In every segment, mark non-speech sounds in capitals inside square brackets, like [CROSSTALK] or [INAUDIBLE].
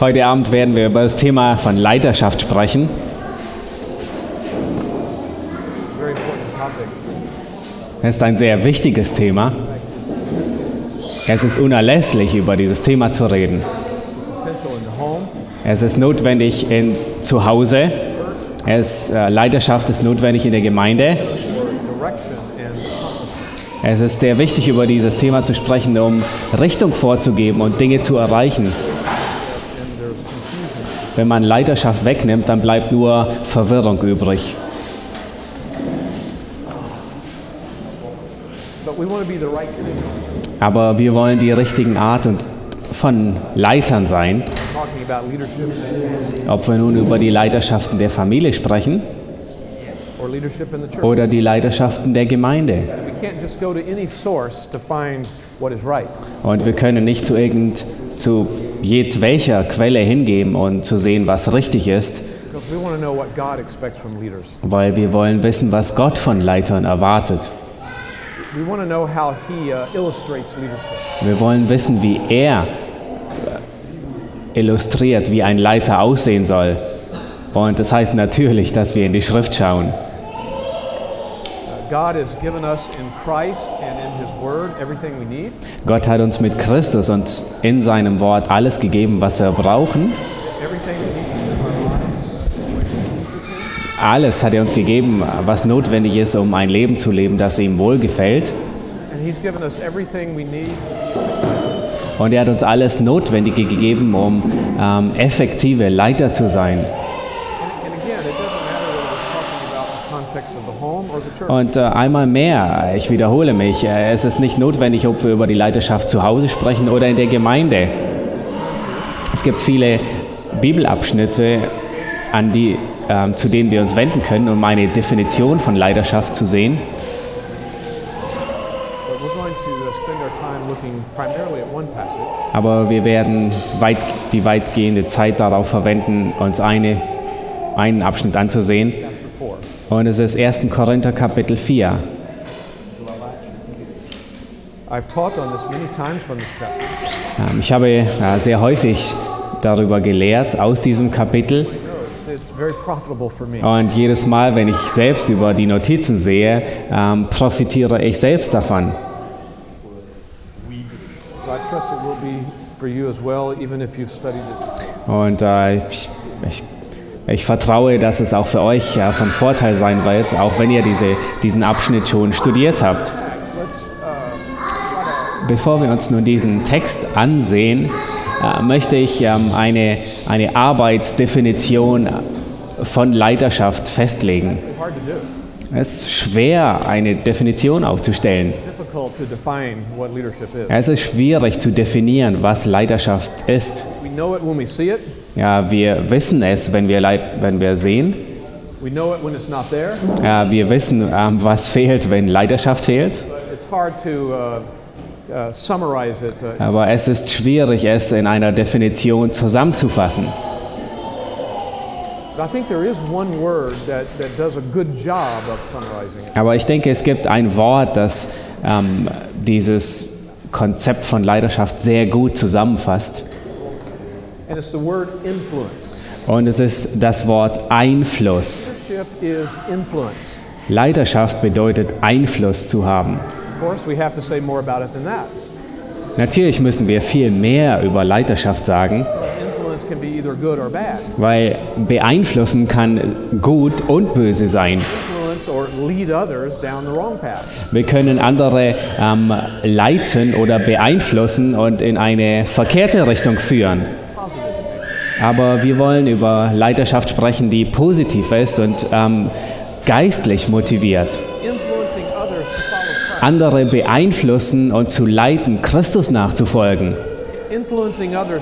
Heute Abend werden wir über das Thema von Leiterschaft sprechen. Es ist ein sehr wichtiges Thema. Es ist unerlässlich, über dieses Thema zu reden. Es ist notwendig in, zu Hause. Es, äh, Leiterschaft ist notwendig in der Gemeinde. for direction and accomplishment. Es ist sehr wichtig, über dieses Thema zu sprechen, um Richtung vorzugeben und Dinge zu erreichen. Wenn man Leiterschaft wegnimmt, dann bleibt nur Verwirrung übrig. Aber wir wollen die richtigen Art und von Leitern sein. Ob wir nun über die Leiterschaften der Familie sprechen oder die Leiterschaften der Gemeinde. We can't just go to any source to find what is right. Und wir können nicht zu irgend zu jedwelcher Quelle hingeben und zu sehen, was richtig ist, weil wir wollen wissen, was Gott von Leitern erwartet. We want to know how He uh, illustrates leadership. Wir wollen wissen, wie er äh, illustriert, wie ein Leiter aussehen soll. Und das heißt natürlich, dass wir in die Schrift schauen. Gott hat uns mit Christus und in seinem Wort alles gegeben, was wir brauchen. Alles hat er uns gegeben, was notwendig ist, um ein Leben zu leben, das ihm wohlgefällt. Und er hat uns alles Notwendige gegeben, um ähm, effektive Leiter zu sein. And, and again, it doesn't matter whether we're talking about the context of the home or the church. Und äh, einmal mehr, ich wiederhole mich, äh, es ist nicht notwendig, ob wir über die Leiterschaft zu Hause sprechen oder in der Gemeinde. Es gibt viele Bibelabschnitte, an die, ähm, zu denen wir uns wenden können, um eine Definition von Leiterschaft zu sehen. Uh, Aber wir werden weit, die weitgehende Zeit darauf verwenden, uns eine, einen Abschnitt anzusehen. Chapter 4. Und es ist 1. Korinther Kapitel 4. I've taught on this many times from this chapter. Ähm, Ich habe sehr häufig darüber gelehrt aus diesem Kapitel. Und jedes Mal, wenn ich selbst über die Notizen sehe, ähm, profitiere ich selbst davon. Und äh, ich, ich, ich vertraue, dass es auch für euch von Vorteil sein wird, auch wenn ihr diese, diesen Abschnitt schon studiert habt. Bevor wir uns nun diesen Text ansehen, äh, möchte ich ähm, eine, eine Arbeitsdefinition von Leiterschaft festlegen. Es ist schwer, eine Definition aufzustellen. Es ist schwierig zu definieren, was Leiterschaft ist. Ja, wir wissen es, wenn wir, Leit wenn wir sehen. Ja, wir wissen, ähm, was fehlt, wenn Leiterschaft fehlt. Uh, uh. Uh, Aber es ist schwierig, es in einer Definition zusammenzufassen. Aber ich denke, es gibt ein Wort, das ähm, dieses Konzept von Leiterschaft sehr gut zusammenfasst. And it's the word influence. Und es ist das Wort Einfluss. Leadership is influence. Leiterschaft bedeutet Einfluss zu haben. Natürlich müssen wir viel mehr über Leiterschaft sagen, Because influence can be either good or bad. weil beeinflussen kann gut und böse sein. Influence or lead others down the wrong path. Wir können andere ähm, leiten oder beeinflussen und in eine verkehrte Richtung führen. Aber wir wollen über Leiterschaft sprechen, die positiv ist und ähm, geistlich motiviert. Andere beeinflussen und zu leiten, Christus nachzufolgen.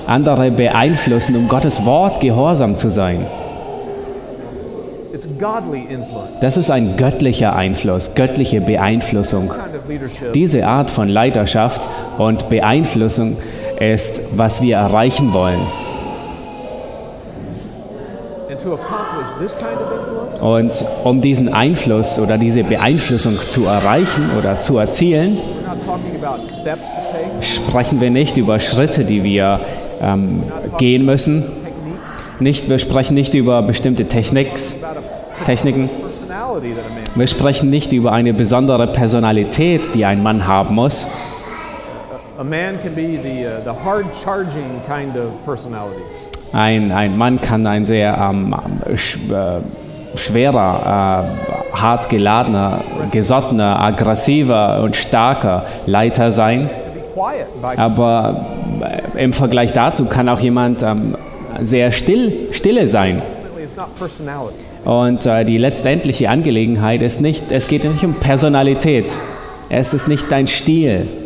Andere beeinflussen, um Gottes Wort gehorsam zu sein. Das ist ein göttlicher Einfluss, göttliche Beeinflussung. Diese Art von Leiterschaft und Beeinflussung ist, was wir erreichen wollen. and to accomplish this kind of influence, Und um diesen Einfluss oder diese Beeinflussung zu erreichen oder zu erzielen, sprechen wir nicht über Schritte, die wir ähm, gehen müssen. Nicht, wir sprechen nicht über bestimmte Techniks, Techniken. Wir sprechen nicht über eine besondere Personalität, die ein Mann haben muss. A man can be the uh, the hard charging kind of personality. Ein, ein Mann kann ein sehr ähm, sch, äh, schwerer, äh, hart geladener, gesottener, aggressiver und starker Leiter sein. Aber äh, im Vergleich dazu kann auch jemand ähm, sehr still, stille sein. Und äh, die letztendliche Angelegenheit ist nicht, es geht nicht um Personalität. Es ist nicht dein Stil.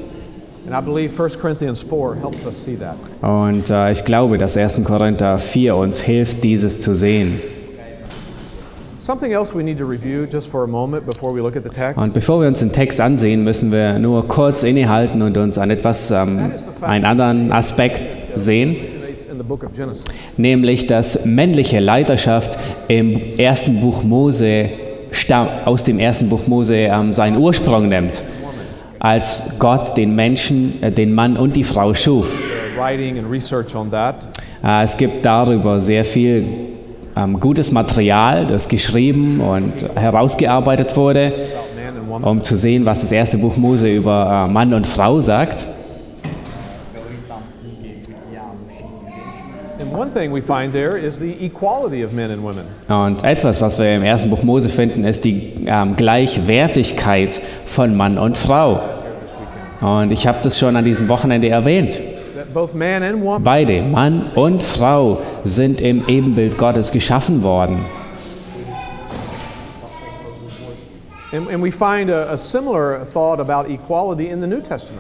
Und äh, ich glaube, dass 1. Korinther 4 uns hilft, dieses zu sehen. Something else we need to review just for a moment before we look at the text. Und bevor wir uns den Text ansehen, müssen wir nur kurz innehalten und uns an etwas, ähm, einen anderen Aspekt sehen, nämlich dass männliche Leiterschaft im ersten Buch Mose aus dem ersten Buch Mose ähm, seinen Ursprung nimmt, als Gott den Menschen, äh, den Mann und die Frau schuf. Äh, es gibt darüber sehr viel ähm, gutes Material, das geschrieben und herausgearbeitet wurde, um zu sehen, was das erste Buch Mose über äh, Mann und Frau sagt. Und etwas, was wir im ersten Buch Mose finden, ist die ähm, Gleichwertigkeit von Mann und Frau. Und ich habe das schon an diesem Wochenende erwähnt. Beide, Mann und Frau, sind im Ebenbild Gottes geschaffen worden.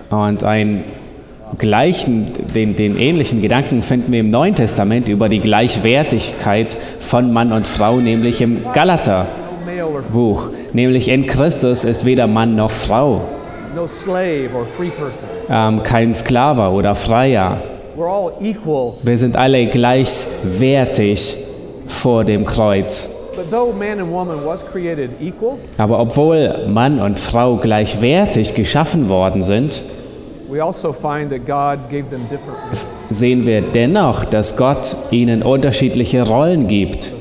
Und einen gleichen, den, den ähnlichen Gedanken finden wir im Neuen Testament über die Gleichwertigkeit von Mann und Frau, nämlich im Galaterbuch. Nämlich in Christus ist weder Mann noch Frau, no slave or free person. ähm, kein Sklave oder Freier. We're all equal. Wir sind alle gleichwertig vor dem Kreuz. Aber obwohl Mann und Frau gleichwertig geschaffen worden sind, we also find that God gave them different. At sehen wir dennoch, dass Gott ihnen unterschiedliche Rollen gibt.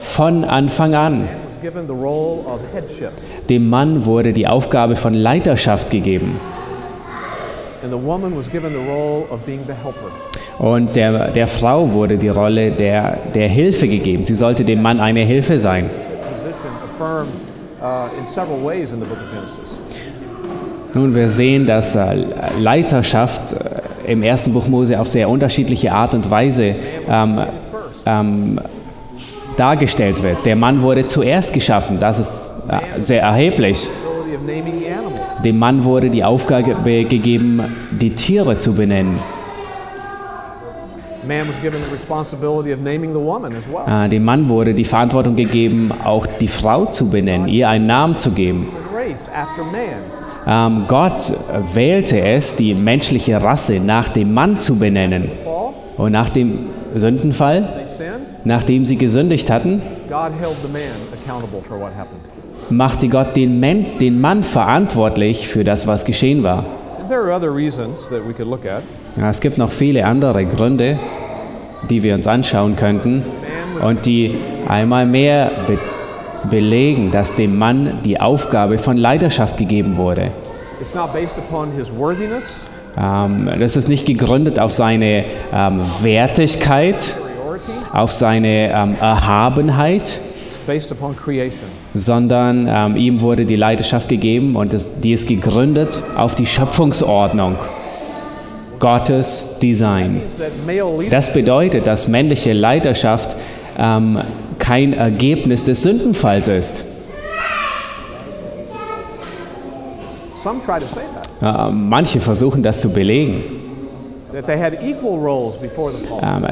Von Anfang an. Man was given the role of headship, Dem Mann wurde die Aufgabe von Leiterschaft gegeben. and the woman was given the role of being the helper. Und der, der Frau wurde die Rolle der, der Hilfe gegeben. Sie sollte dem Mann eine Hilfe sein. Uh. Nun, wir sehen, dass äh, Leiterschaft äh, im ersten Buch Mose auf sehr unterschiedliche Art und Weise ähm, ähm, dargestellt wird. Der Mann wurde zuerst geschaffen, das ist äh, sehr erheblich. Dem Mann wurde die Aufgabe gegeben, die Tiere zu benennen. Äh, dem Mann wurde die Verantwortung gegeben, auch die Frau zu benennen, ihr einen Namen zu geben. Ähm, Gott wählte es, die menschliche Rasse nach dem Mann zu benennen. Und nach dem Sündenfall. Nachdem sie gesündigt hatten, man machte Gott den, Men den Mann verantwortlich für das, was geschehen war. Ja, es gibt noch viele andere Gründe, die wir uns anschauen könnten und die einmal mehr be belegen, dass dem Mann die Aufgabe von Leiterschaft gegeben wurde. Ähm, das ist nicht gegründet auf seine ähm, Wertigkeit. Auf seine ähm, Erhabenheit, sondern ähm, ihm wurde die Leiterschaft gegeben und es, die ist gegründet auf die Schöpfungsordnung. Gottes Design. Das bedeutet, dass männliche Leiterschaft ähm, kein Ergebnis des Sündenfalls ist. Ähm, manche versuchen das zu belegen,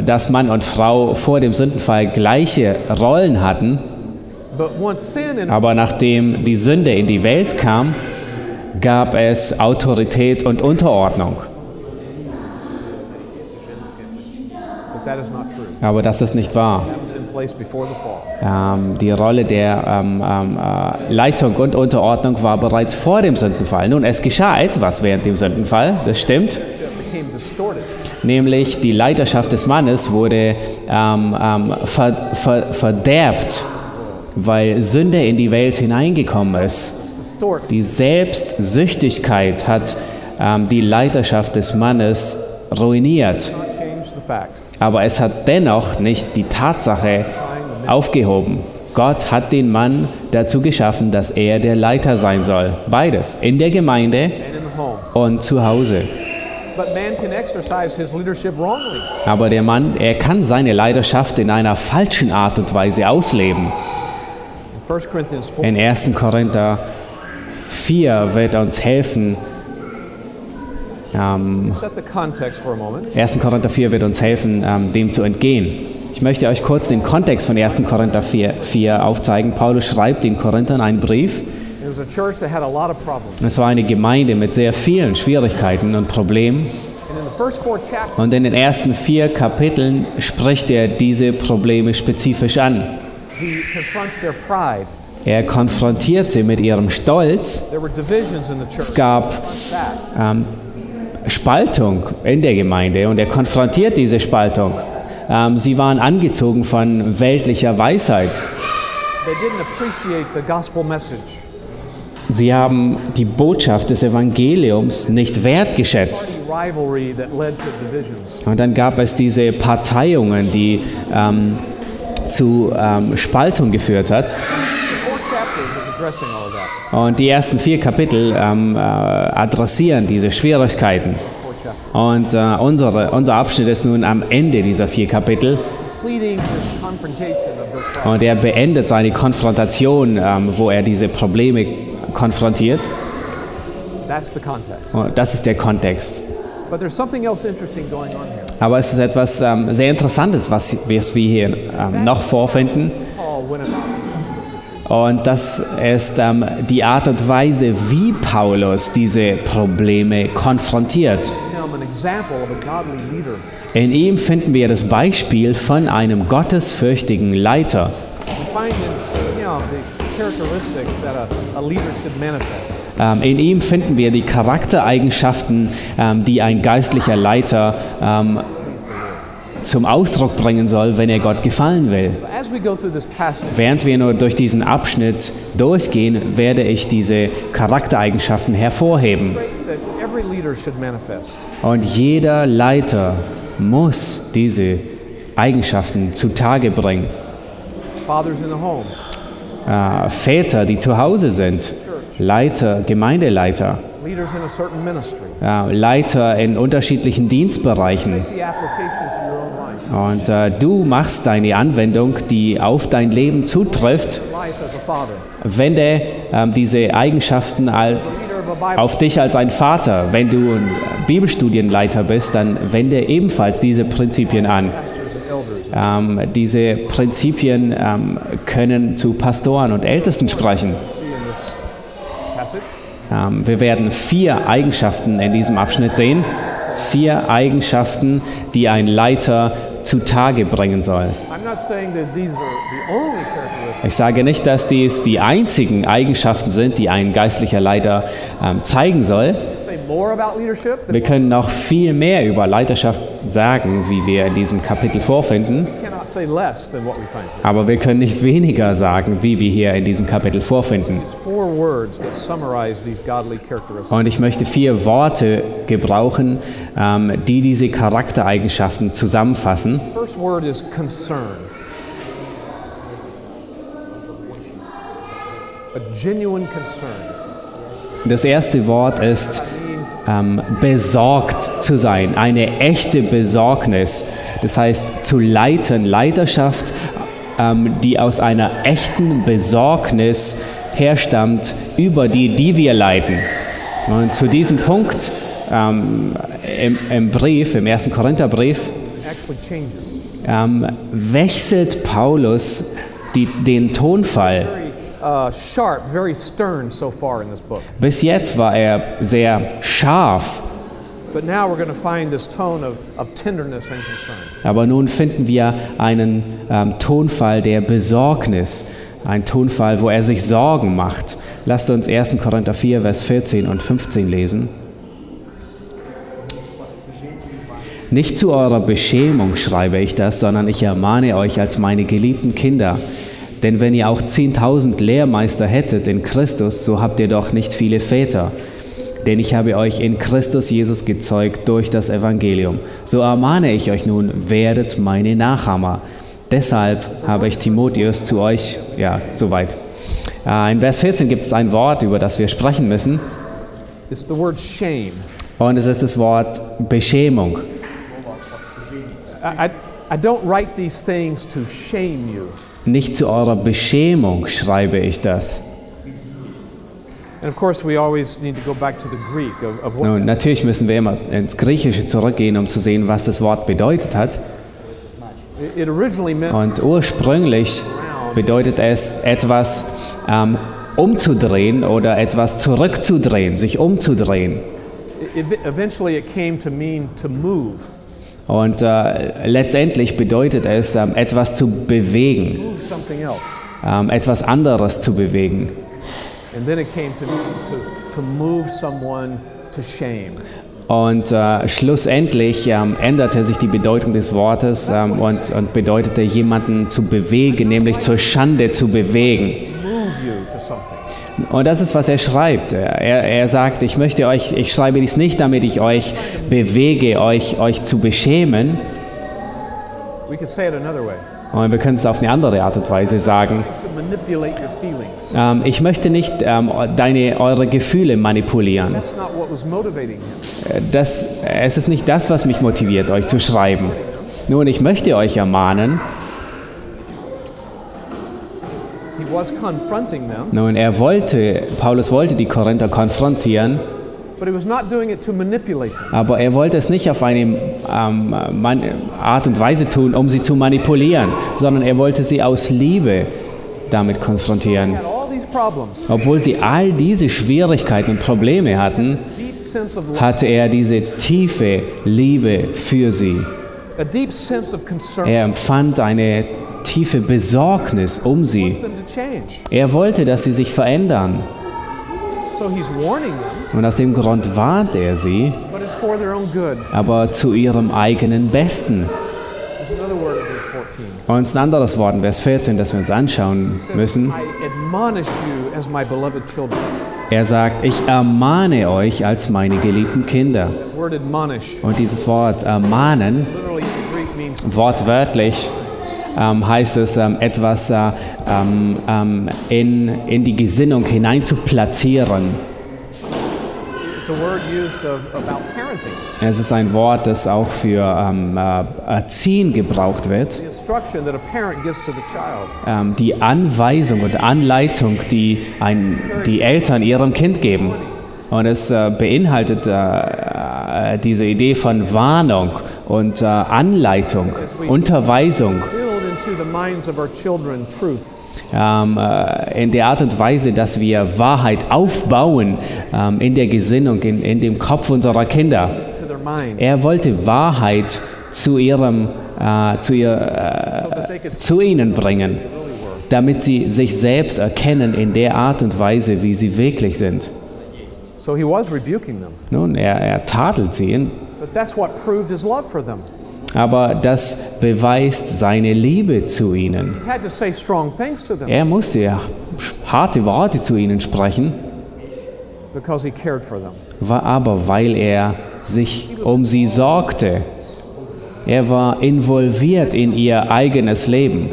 dass Mann und Frau vor dem Sündenfall gleiche Rollen hatten, aber nachdem die Sünde in die Welt kam, gab es Autorität und Unterordnung. but that is not true. Aber das ist nicht wahr. That was in place before the fall. Ähm, die Rolle der ähm, ähm, äh, Leitung und Unterordnung war bereits vor dem Sündenfall. Nun, es geschah etwas während dem Sündenfall, das stimmt. Nämlich die Leiterschaft des Mannes wurde ähm, ähm, ver, ver, verderbt, weil Sünde in die Welt hineingekommen ist. Die Selbstsüchtigkeit hat ähm, die Leiterschaft des Mannes ruiniert. Aber es hat dennoch nicht die Tatsache aufgehoben. Gott hat den Mann dazu geschaffen, dass er der Leiter sein soll. Beides, in der Gemeinde und zu Hause. Aber der Mann, er kann seine Leidenschaft in einer falschen Art und Weise ausleben. In 1 Corinthians 4, In 1. Korinther 4 wird uns helfen, ähm, set the context for a moment. 1. Korinther 4 wird uns helfen, ähm, dem zu entgehen. Ich möchte euch kurz den Kontext von 1. Korinther 4, 4 aufzeigen. Paulus schreibt den Korinthern einen Brief. It was a church that had a lot of problems. Es war eine Gemeinde mit sehr vielen Schwierigkeiten und Problemen. And in the first four chapters, Und in den ersten vier Kapiteln spricht er diese Probleme spezifisch an. Er konfrontiert sie mit ihrem Stolz. Es gab ähm, Spaltung in der Gemeinde und er konfrontiert diese Spaltung. Ähm, sie waren angezogen von weltlicher Weisheit. They didn't appreciate the gospel message. Sie haben die Botschaft des Evangeliums nicht wertgeschätzt. Und dann gab es diese Parteiungen, die ähm, zu ähm, Spaltung geführt hat. Und die ersten vier Kapitel ähm, äh, adressieren diese Schwierigkeiten. Und äh, unsere, unser Abschnitt ist nun am Ende dieser vier Kapitel. Und er beendet seine Konfrontation, ähm, wo er diese Probleme konfrontiert. That's the context. Und das ist der Kontext. But there's something else interesting going on here. Aber es ist etwas ähm, sehr Interessantes, was, was wir hier ähm, noch vorfinden. Und das ist ähm, die Art und Weise, wie Paulus diese Probleme konfrontiert. In ihm finden wir das Beispiel von einem gottesfürchtigen Leiter. In. Ähm, in ihm finden wir die Charaktereigenschaften, ähm, die ein geistlicher Leiter ähm, zum Ausdruck bringen soll, wenn er Gott gefallen will. But as we go through this passage, Während wir nur durch diesen Abschnitt durchgehen, werde ich diese Charaktereigenschaften hervorheben. Und jeder Leiter muss diese Eigenschaften zutage bringen. Fathers in the home, Äh, Väter, die zu Hause sind, Leiter, Gemeindeleiter, äh, Leiter in unterschiedlichen Dienstbereichen. Und äh, du machst deine Anwendung, die auf dein Leben zutrifft, wende ähm, diese Eigenschaften all, auf dich als ein Vater. Wenn du ein Bibelstudienleiter bist, dann wende ebenfalls diese Prinzipien an. Ähm, diese Prinzipien ähm, können zu Pastoren und Ältesten sprechen. Ähm, wir werden vier Eigenschaften in diesem Abschnitt sehen. Vier Eigenschaften, die ein Leiter zutage bringen soll. Ich sage nicht, dass dies die einzigen Eigenschaften sind, die ein geistlicher Leiter ähm, zeigen soll. Wir können noch viel mehr über Leiterschaft sagen, wie wir in diesem Kapitel vorfinden. we cannot say less than what we find here. Aber wir können nicht weniger sagen, wie wir hier in diesem Kapitel vorfinden. Und ich möchte vier Worte gebrauchen, ähm, die diese Charaktereigenschaften zusammenfassen. Das erste Wort ist ähm, besorgt zu sein, eine echte Besorgnis. Das heißt zu leiten, Leiterschaft, ähm, die aus einer echten Besorgnis herstammt über die, die wir leiten. Und zu diesem Punkt ähm, im, im Brief, im ersten Korintherbrief, ähm, wechselt Paulus die, den Tonfall. Uh, sharp, very stern so far in this book. Bis jetzt war er sehr scharf But now we're going to find this tone of, of tenderness and concern. Aber nun finden wir einen ähm, Tonfall der Besorgnis, ein Tonfall, wo er sich Sorgen macht. Lasst uns 1. Korinther 4, Vers 14 und 15 lesen. Nicht zu eurer Beschämung schreibe ich das, sondern ich ermahne euch als meine geliebten Kinder. Denn wenn ihr auch 10.000 Lehrmeister hättet in Christus, so habt ihr doch nicht viele Väter. Denn ich habe euch in Christus Jesus gezeugt durch das Evangelium. So ermahne ich euch nun, werdet meine Nachahmer. Deshalb habe ich Timotheus zu euch, ja, soweit. Äh, In Vers 14 gibt es ein Wort, über das wir sprechen müssen. Und es ist das Wort Beschämung. I, I, I don't write these things to shame you. Nicht zu eurer Beschämung schreibe ich das. Nun, natürlich müssen wir immer ins Griechische zurückgehen, um zu sehen, was das Wort bedeutet hat. Und ursprünglich bedeutet es etwas ähm, umzudrehen oder etwas zurückzudrehen, sich umzudrehen. Eventually, it came to mean to move. Und äh, letztendlich bedeutet es, ähm, etwas zu bewegen, ähm, etwas anderes zu bewegen. Und äh, schlussendlich ähm, änderte sich die Bedeutung des Wortes ähm, und, und bedeutete jemanden zu bewegen, nämlich zur Schande zu bewegen. Und das ist, was er schreibt. Er, er sagt, ich möchte euch, ich schreibe dies nicht, damit ich euch bewege, euch, euch zu beschämen. We could say it another way Und wir können es auf eine andere Art und Weise sagen. Ähm, ich möchte nicht ähm, deine, eure Gefühle manipulieren. Äh, Das, es ist nicht das, was mich motiviert, euch zu schreiben. Nun, ich möchte euch ermahnen, He was confronting them, nun, er wollte, Paulus wollte die Korinther konfrontieren, but he was not doing it to manipulate them. aber er wollte es nicht auf eine ähm, Art und Weise tun, um sie zu manipulieren, sondern er wollte sie aus Liebe damit konfrontieren. Obwohl sie all diese Schwierigkeiten und Probleme hatten, hatte er diese tiefe Liebe für sie. Er empfand eine tiefe Besorgnis um sie. Er wollte, dass sie sich verändern. Und aus dem Grund warnt er sie, aber zu ihrem eigenen Besten. There's another word in verse 14. Und ein anderes Wort in Vers 14, das wir uns anschauen müssen. Er sagt, ich ermahne euch als meine geliebten Kinder. Und dieses Wort ermahnen, wortwörtlich, ähm, heißt es, ähm, etwas äh, ähm, ähm, in, in die Gesinnung hinein zu platzieren. Es ist ein Wort, das auch für ähm, äh, Erziehen gebraucht wird. Ähm, die Anweisung und Anleitung, die ein, die Eltern ihrem Kind geben. Und es äh, beinhaltet äh, äh, diese Idee von Warnung und äh, Anleitung, Unterweisung Build into the minds of our children truth. ähm, äh, in der Art und Weise, dass wir Wahrheit aufbauen ähm, in der Gesinnung, in, in dem Kopf unserer Kinder. Er wollte Wahrheit zu, ihrem, äh, zu, ihr, äh, so that they could see zu ihnen bringen. damit sie sich selbst erkennen in der Art und Weise, wie sie wirklich sind. So he was rebuking them. Nun, er, er tadelt sie, But that's what proved his love for them. Aber das beweist seine Liebe zu ihnen. Er musste harte Worte zu ihnen sprechen, war aber weil er sich um sie sorgte. Er war involviert in ihr eigenes Leben.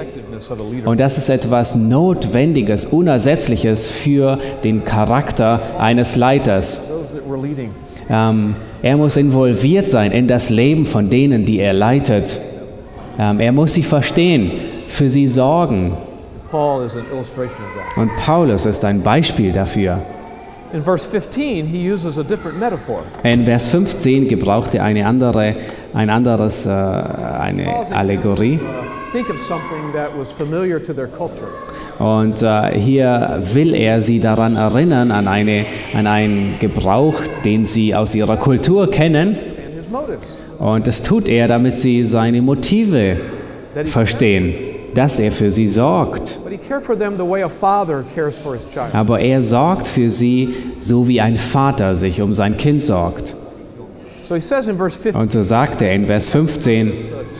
Und das ist etwas Notwendiges, Unersetzliches für den Charakter eines Leiters. Ähm, er muss involviert sein in das Leben von denen, die er leitet. Ähm, er muss sie verstehen, für sie sorgen. Und Paulus ist ein Beispiel dafür. In verse 15, he uses a different metaphor. In Vers 15 gebraucht er eine andere, ein anderes, äh, eine Allegorie. Und äh, hier will er sie daran erinnern, an, eine, an einen Gebrauch, den sie aus ihrer Kultur kennen. Und das tut er, damit sie seine Motive verstehen, dass er für sie sorgt. Aber er sorgt für sie, so wie ein Vater sich um sein Kind sorgt. So he says in verse 15, Und so sagt er in Vers 15, uh,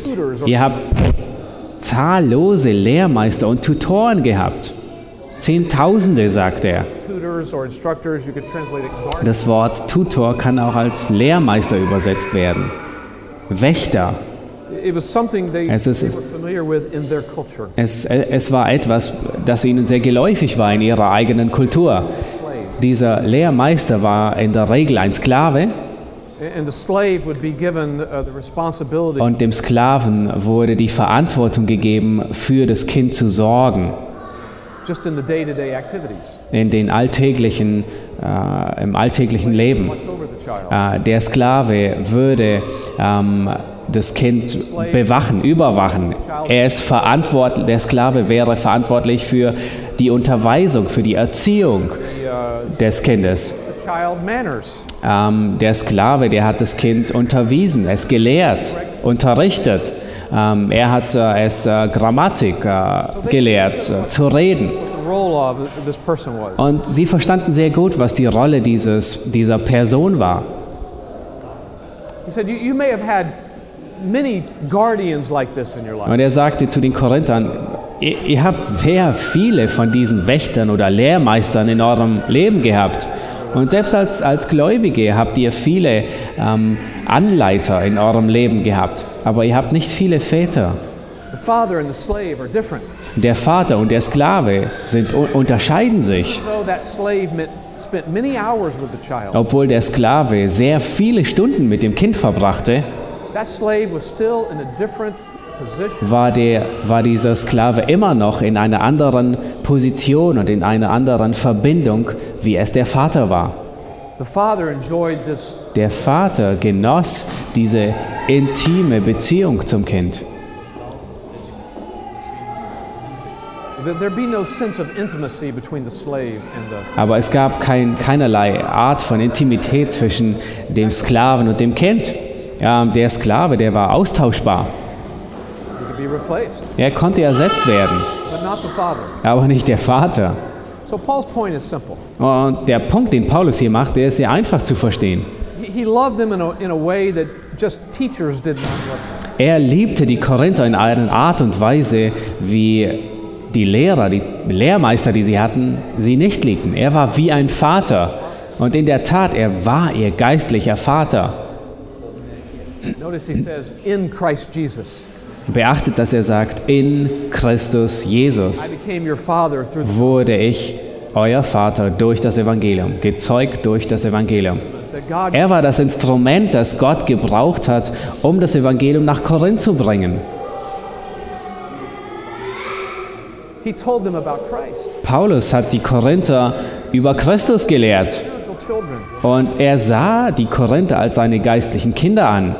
tutors or ihr habt zahllose Lehrmeister und Tutoren gehabt. Zehntausende, sagt er. Das Wort Tutor kann auch als Lehrmeister übersetzt werden. Wächter. Es ist-. Es, es war etwas, das ihnen sehr geläufig war in ihrer eigenen Kultur. Dieser Lehrmeister war in der Regel ein Sklave und dem Sklaven wurde die Verantwortung gegeben, für das Kind zu sorgen. in den alltäglichen, äh, im alltäglichen Leben. Äh, der Sklave würde ähm, das Kind bewachen, überwachen. Er ist verantwortlich, der Sklave wäre verantwortlich für die Unterweisung, für die Erziehung The, uh, des Kindes. The child manners. Ähm, der Sklave, der hat das Kind unterwiesen, es gelehrt, unterrichtet. Ähm, er hat äh, es äh, Grammatik äh, gelehrt, äh, zu reden. Und sie verstanden sehr gut, was die Rolle dieses, dieser Person war. Und er sagte zu den Korinthern, ihr, ihr habt sehr viele von diesen Wächtern oder Lehrmeistern in eurem Leben gehabt. Und selbst als, als Gläubige habt ihr viele ähm, Anleiter in eurem Leben gehabt. Aber ihr habt nicht viele Väter. The father and the slave are different. Der Vater und der Sklave sind, unterscheiden sich. Obwohl der Sklave sehr viele Stunden mit dem Kind verbrachte, war, der, war dieser Sklave immer noch in einer anderen Position und in einer anderen Verbindung, wie es der Vater war. Der Vater genoss diese intime Beziehung zum Kind. Aber es gab kein, keinerlei Art von Intimität zwischen dem Sklaven und dem Kind. Der Sklave, der war austauschbar. he could be replaced, Er konnte ersetzt werden, aber nicht der Vater. So Paul's point is simple. Und der Punkt, den Paulus hier macht, der ist sehr einfach zu verstehen. Er liebte die Korinther in einer Art und Weise, wie die Lehrer, die Lehrmeister, die sie hatten, sie nicht liebten. Er war wie ein Vater. Und in der Tat, er war ihr geistlicher Vater. Beachtet, dass er sagt, in Christus Jesus wurde ich euer Vater durch das Evangelium, gezeugt durch das Evangelium. Er war das Instrument, das Gott gebraucht hat, um das Evangelium nach Korinth zu bringen. Paulus hat die Korinther über Christus gelehrt. Und er sah die Korinther als seine geistlichen Kinder an.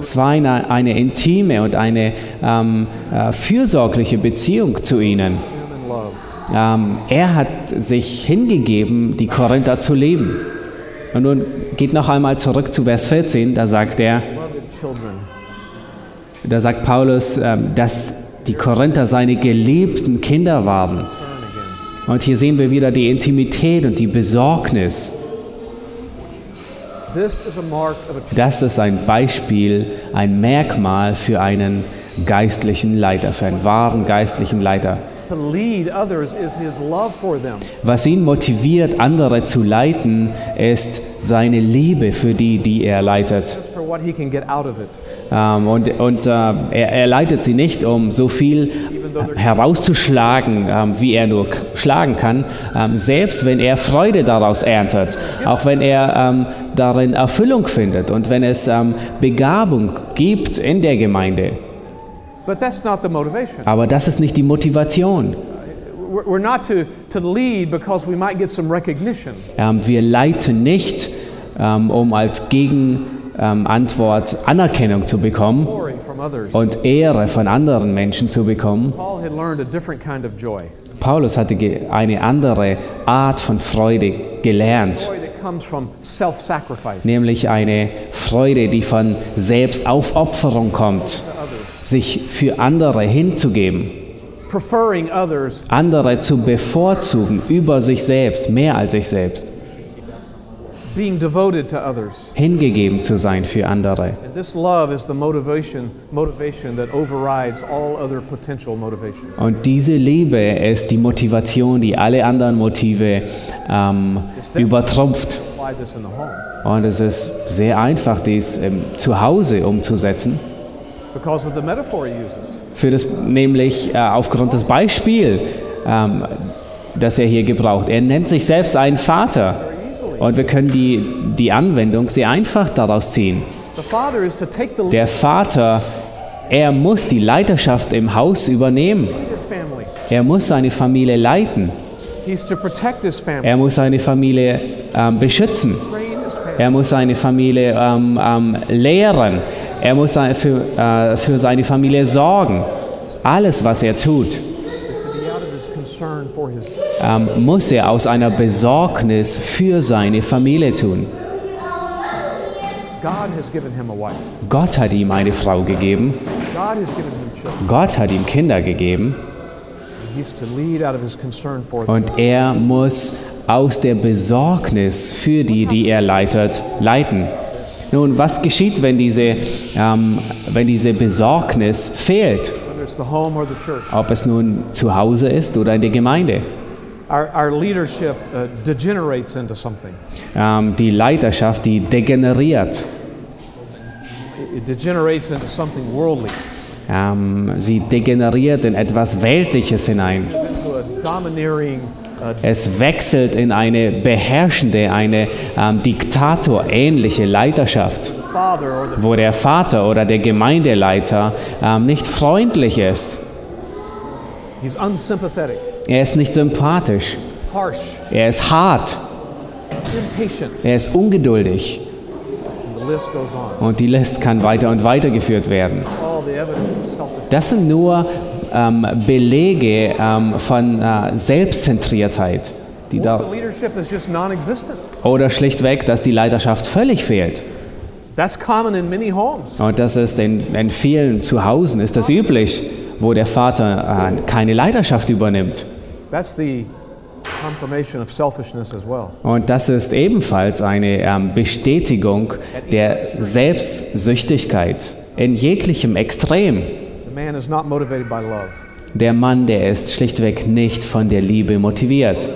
Es war eine, eine intime und eine ähm, äh, fürsorgliche Beziehung zu ihnen. Ähm, er hat sich hingegeben, die Korinther zu lieben. Und nun geht noch einmal zurück zu Vers 14, da sagt er, da sagt Paulus, ähm, dass die Korinther seine geliebten Kinder waren. Und hier sehen wir wieder die Intimität und die Besorgnis. This is a mark of a child. Das ist ein Beispiel, ein Merkmal für einen geistlichen Leiter, für einen wahren geistlichen Leiter. To lead others is his love for them. Was ihn motiviert, andere zu leiten, ist seine Liebe für die, die er leitet. Just for what he can get out of it. Ähm, und und äh, er, er leitet sie nicht, um so viel herauszuschlagen, ähm, wie er nur schlagen kann, ähm, selbst wenn er Freude daraus erntet, auch wenn er ähm, darin Erfüllung findet und wenn es Begabung gibt in der Gemeinde. Aber das ist nicht die Motivation. Wir leiten nicht, um als Gegenantwort Anerkennung zu bekommen. Und Ehre von anderen Menschen zu bekommen. Paulus hatte eine andere Art von Freude gelernt, nämlich eine Freude, die von Selbstaufopferung kommt, sich für andere hinzugeben, andere zu bevorzugen über sich selbst, mehr als sich selbst, being devoted to others. hingegeben zu sein für andere. And this love is the motivation, motivation that overrides all other potential motivation. Und diese Liebe ist die Motivation, die alle anderen Motive ähm, übertrumpft. Und es ist sehr einfach, dies ähm, zu Hause umzusetzen. because of the metaphor he uses. Für das, nämlich äh, aufgrund des Beispiels, ähm, das er hier gebraucht. Er nennt sich selbst einen Vater. Und wir können die, die Anwendung sehr einfach daraus ziehen. Der Vater, er muss die Leiterschaft im Haus übernehmen. Er muss seine Familie leiten. Er muss seine Familie ähm, beschützen. Er muss seine Familie ähm, ähm, lehren. Er muss für, äh, für seine Familie sorgen. Alles, was er tut, is to be out of his concern for his ähm, muss er aus einer Besorgnis für seine Familie tun. Gott hat ihm eine Frau gegeben. Gott hat ihm Kinder gegeben. Und er muss aus der Besorgnis für die, die er leitet, leiten. Nun, was geschieht, wenn diese, ähm, wenn diese Besorgnis fehlt? Ob es nun zu Hause ist oder in der Gemeinde. Leadership uh, degenerates into something. Ähm, die Leiterschaft, die degeneriert. It, degenerates into something worldly, Ähm, sie degeneriert in etwas Weltliches hinein. uh, Es wechselt in eine beherrschende, eine ähm, diktatorähnliche Leiterschaft, wo der Vater oder der Gemeindeleiter ähm, nicht freundlich ist. Er ist nicht sympathisch. harsh, Er ist hart. impatient, Er ist ungeduldig. and the list goes on. Und die List kann weiter und weiter geführt werden. Das sind nur ähm, Belege ähm, von äh, Selbstzentriertheit, die da, oder schlichtweg, dass die Leiterschaft völlig fehlt. That's common in many homes. Und das ist in, in vielen Zuhausen ist das üblich, wo der Vater äh, keine Leiterschaft übernimmt. That's the confirmation of selfishness as well. Und das ist ebenfalls eine ähm, Bestätigung der Selbstsüchtigkeit in jeglichem Extrem. The man is not motivated by love. Der Mann, der ist schlichtweg nicht von der Liebe motiviert.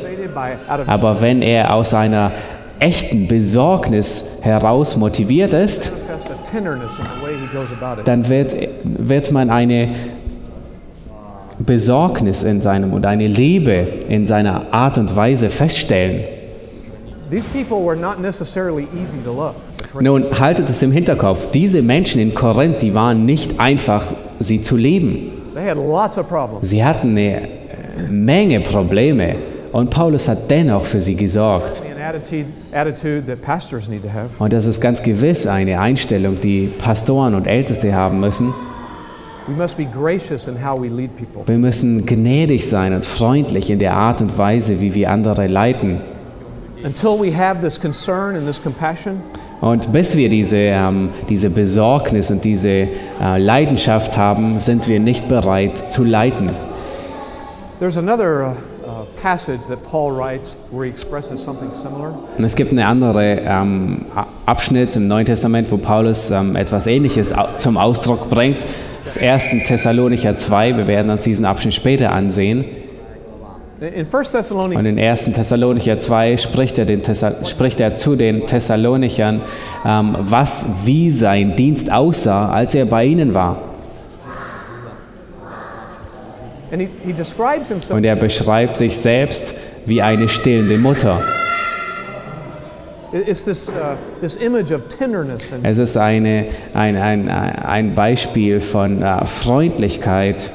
Aber wenn er aus einer echten Besorgnis heraus motiviert ist, dann wird, wird man eine Besorgnis in seinem und eine Liebe in seiner Art und Weise feststellen. These people were not necessarily easy to love. Nun haltet es im Hinterkopf, diese Menschen in Korinth, die waren nicht einfach, sie zu lieben. They had lots of problems. Sie hatten eine äh, Menge Probleme und Paulus hat dennoch für sie gesorgt. Und das ist ganz gewiss eine Einstellung, die Pastoren und Älteste haben müssen. Wir müssen gnädig sein und freundlich in der Art und Weise, wie wir andere leiten. Until we have this concern and this compassion, Und bis wir diese, ähm, diese Besorgnis und diese äh, Leidenschaft haben, sind wir nicht bereit zu leiten. there's another uh, uh, passage that Paul writes where he expresses something similar. Und es gibt einen anderen ähm, Abschnitt im Neuen Testament, wo Paulus ähm, etwas Ähnliches zum Ausdruck bringt. Das 1. Thessalonicher 2, wir werden uns diesen Abschnitt später ansehen. In 1 Thessalonians, Und in 1. Thessalonicher 2 spricht er, den spricht er zu den Thessalonichern, ähm, was wie sein Dienst aussah, als er bei ihnen war. Und er beschreibt sich selbst wie eine stillende Mutter. Es ist eine, ein, ein, ein Beispiel von äh, Freundlichkeit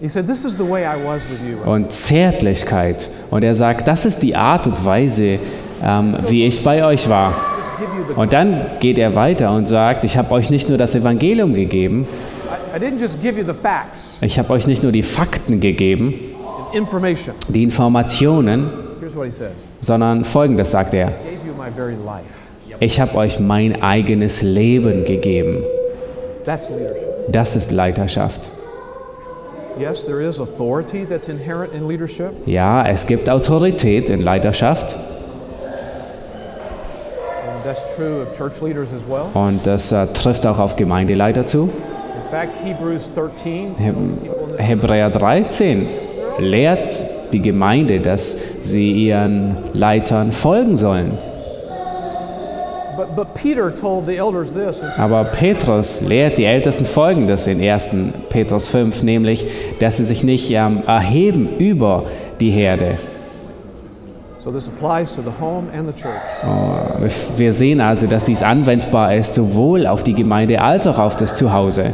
he said, This is the way I was with you. und Zärtlichkeit. Und er sagt, das ist die Art und Weise, ähm, wie ich bei euch war. Und dann geht er weiter und sagt, ich habe euch nicht nur das Evangelium gegeben, I, I didn't just give you the facts ich habe euch nicht nur die Fakten gegeben, die Informationen, sondern folgendes sagt er. Ich habe euch mein eigenes Leben gegeben. Das ist Leiterschaft. Ja, es gibt Autorität in Leiterschaft und das äh, trifft auch auf Gemeindeleiter zu. In fact, Hebrews 13 He- tells people in the Hebräer 13 lehrt die Gemeinde, dass sie ihren Leitern folgen sollen. Aber Petrus lehrt die Ältesten folgendes in 1. Petrus 5, nämlich, dass sie sich nicht ähm, erheben über die Herde. so this applies to the home and the church. Oh, Wir sehen also, dass dies anwendbar ist, sowohl auf die Gemeinde als auch auf das Zuhause.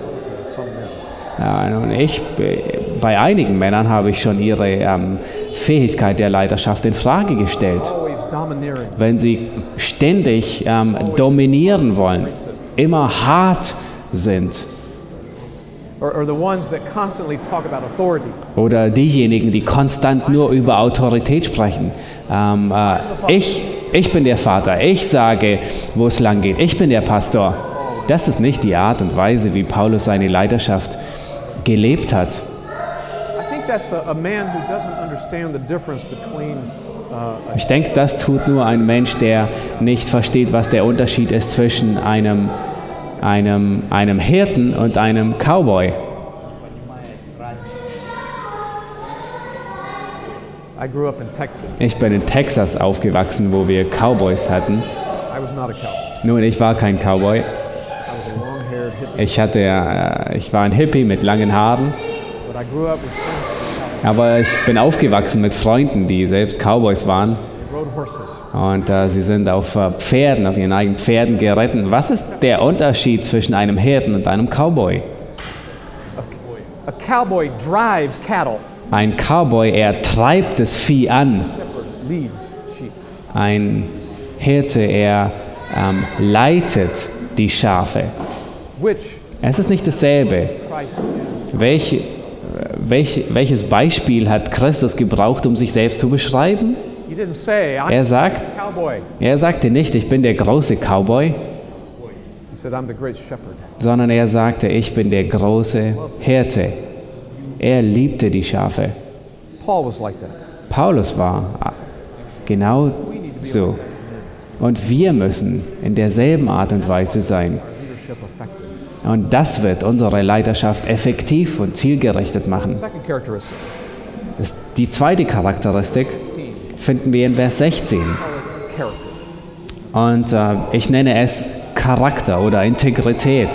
Ja, und ich, bei einigen Männern habe ich schon ihre ähm, Fähigkeit der Leiterschaft in Frage gestellt. Domineering. Wenn sie ständig ähm, dominieren wollen, immer hart sind oder diejenigen, die konstant nur über Autorität sprechen. Ähm, äh, ich, ich bin der Vater, ich sage, wo es lang geht, ich bin der Pastor. Das ist nicht die Art und Weise, wie Paulus seine Leiterschaft gelebt hat. I think that's a, a man who doesn't understand the difference between Ich denke, das tut nur ein Mensch, der nicht versteht, was der Unterschied ist zwischen einem, einem, einem Hirten und einem Cowboy. Ich bin in Texas aufgewachsen, wo wir Cowboys hatten. Nun, ich war kein Cowboy. Ich, hatte, äh, ich war ein Hippie mit langen Haaren. Aber ich bin aufgewachsen mit Freunden, die selbst Cowboys waren. Und äh, sie sind auf äh, Pferden, auf ihren eigenen Pferden geritten. Was ist der Unterschied zwischen einem Hirten und einem Cowboy? A cowboy drives cattle. Ein Cowboy, er treibt das Vieh an. Ein Hirte, er ähm, leitet die Schafe. Es ist nicht dasselbe. Christ Welch, welch, welches Beispiel hat Christus gebraucht, um sich selbst zu beschreiben? Er sagt, er sagte nicht, ich bin der große Cowboy, sondern er sagte, ich bin der große Hirte. Er liebte die Schafe. Paulus war ah, genau so. Und wir müssen in derselben Art und Weise sein. Und das wird unsere Leiterschaft effektiv und zielgerichtet machen. Die zweite Charakteristik 16, finden wir in Vers 16. character. Und äh, ich nenne es Charakter oder Integrität.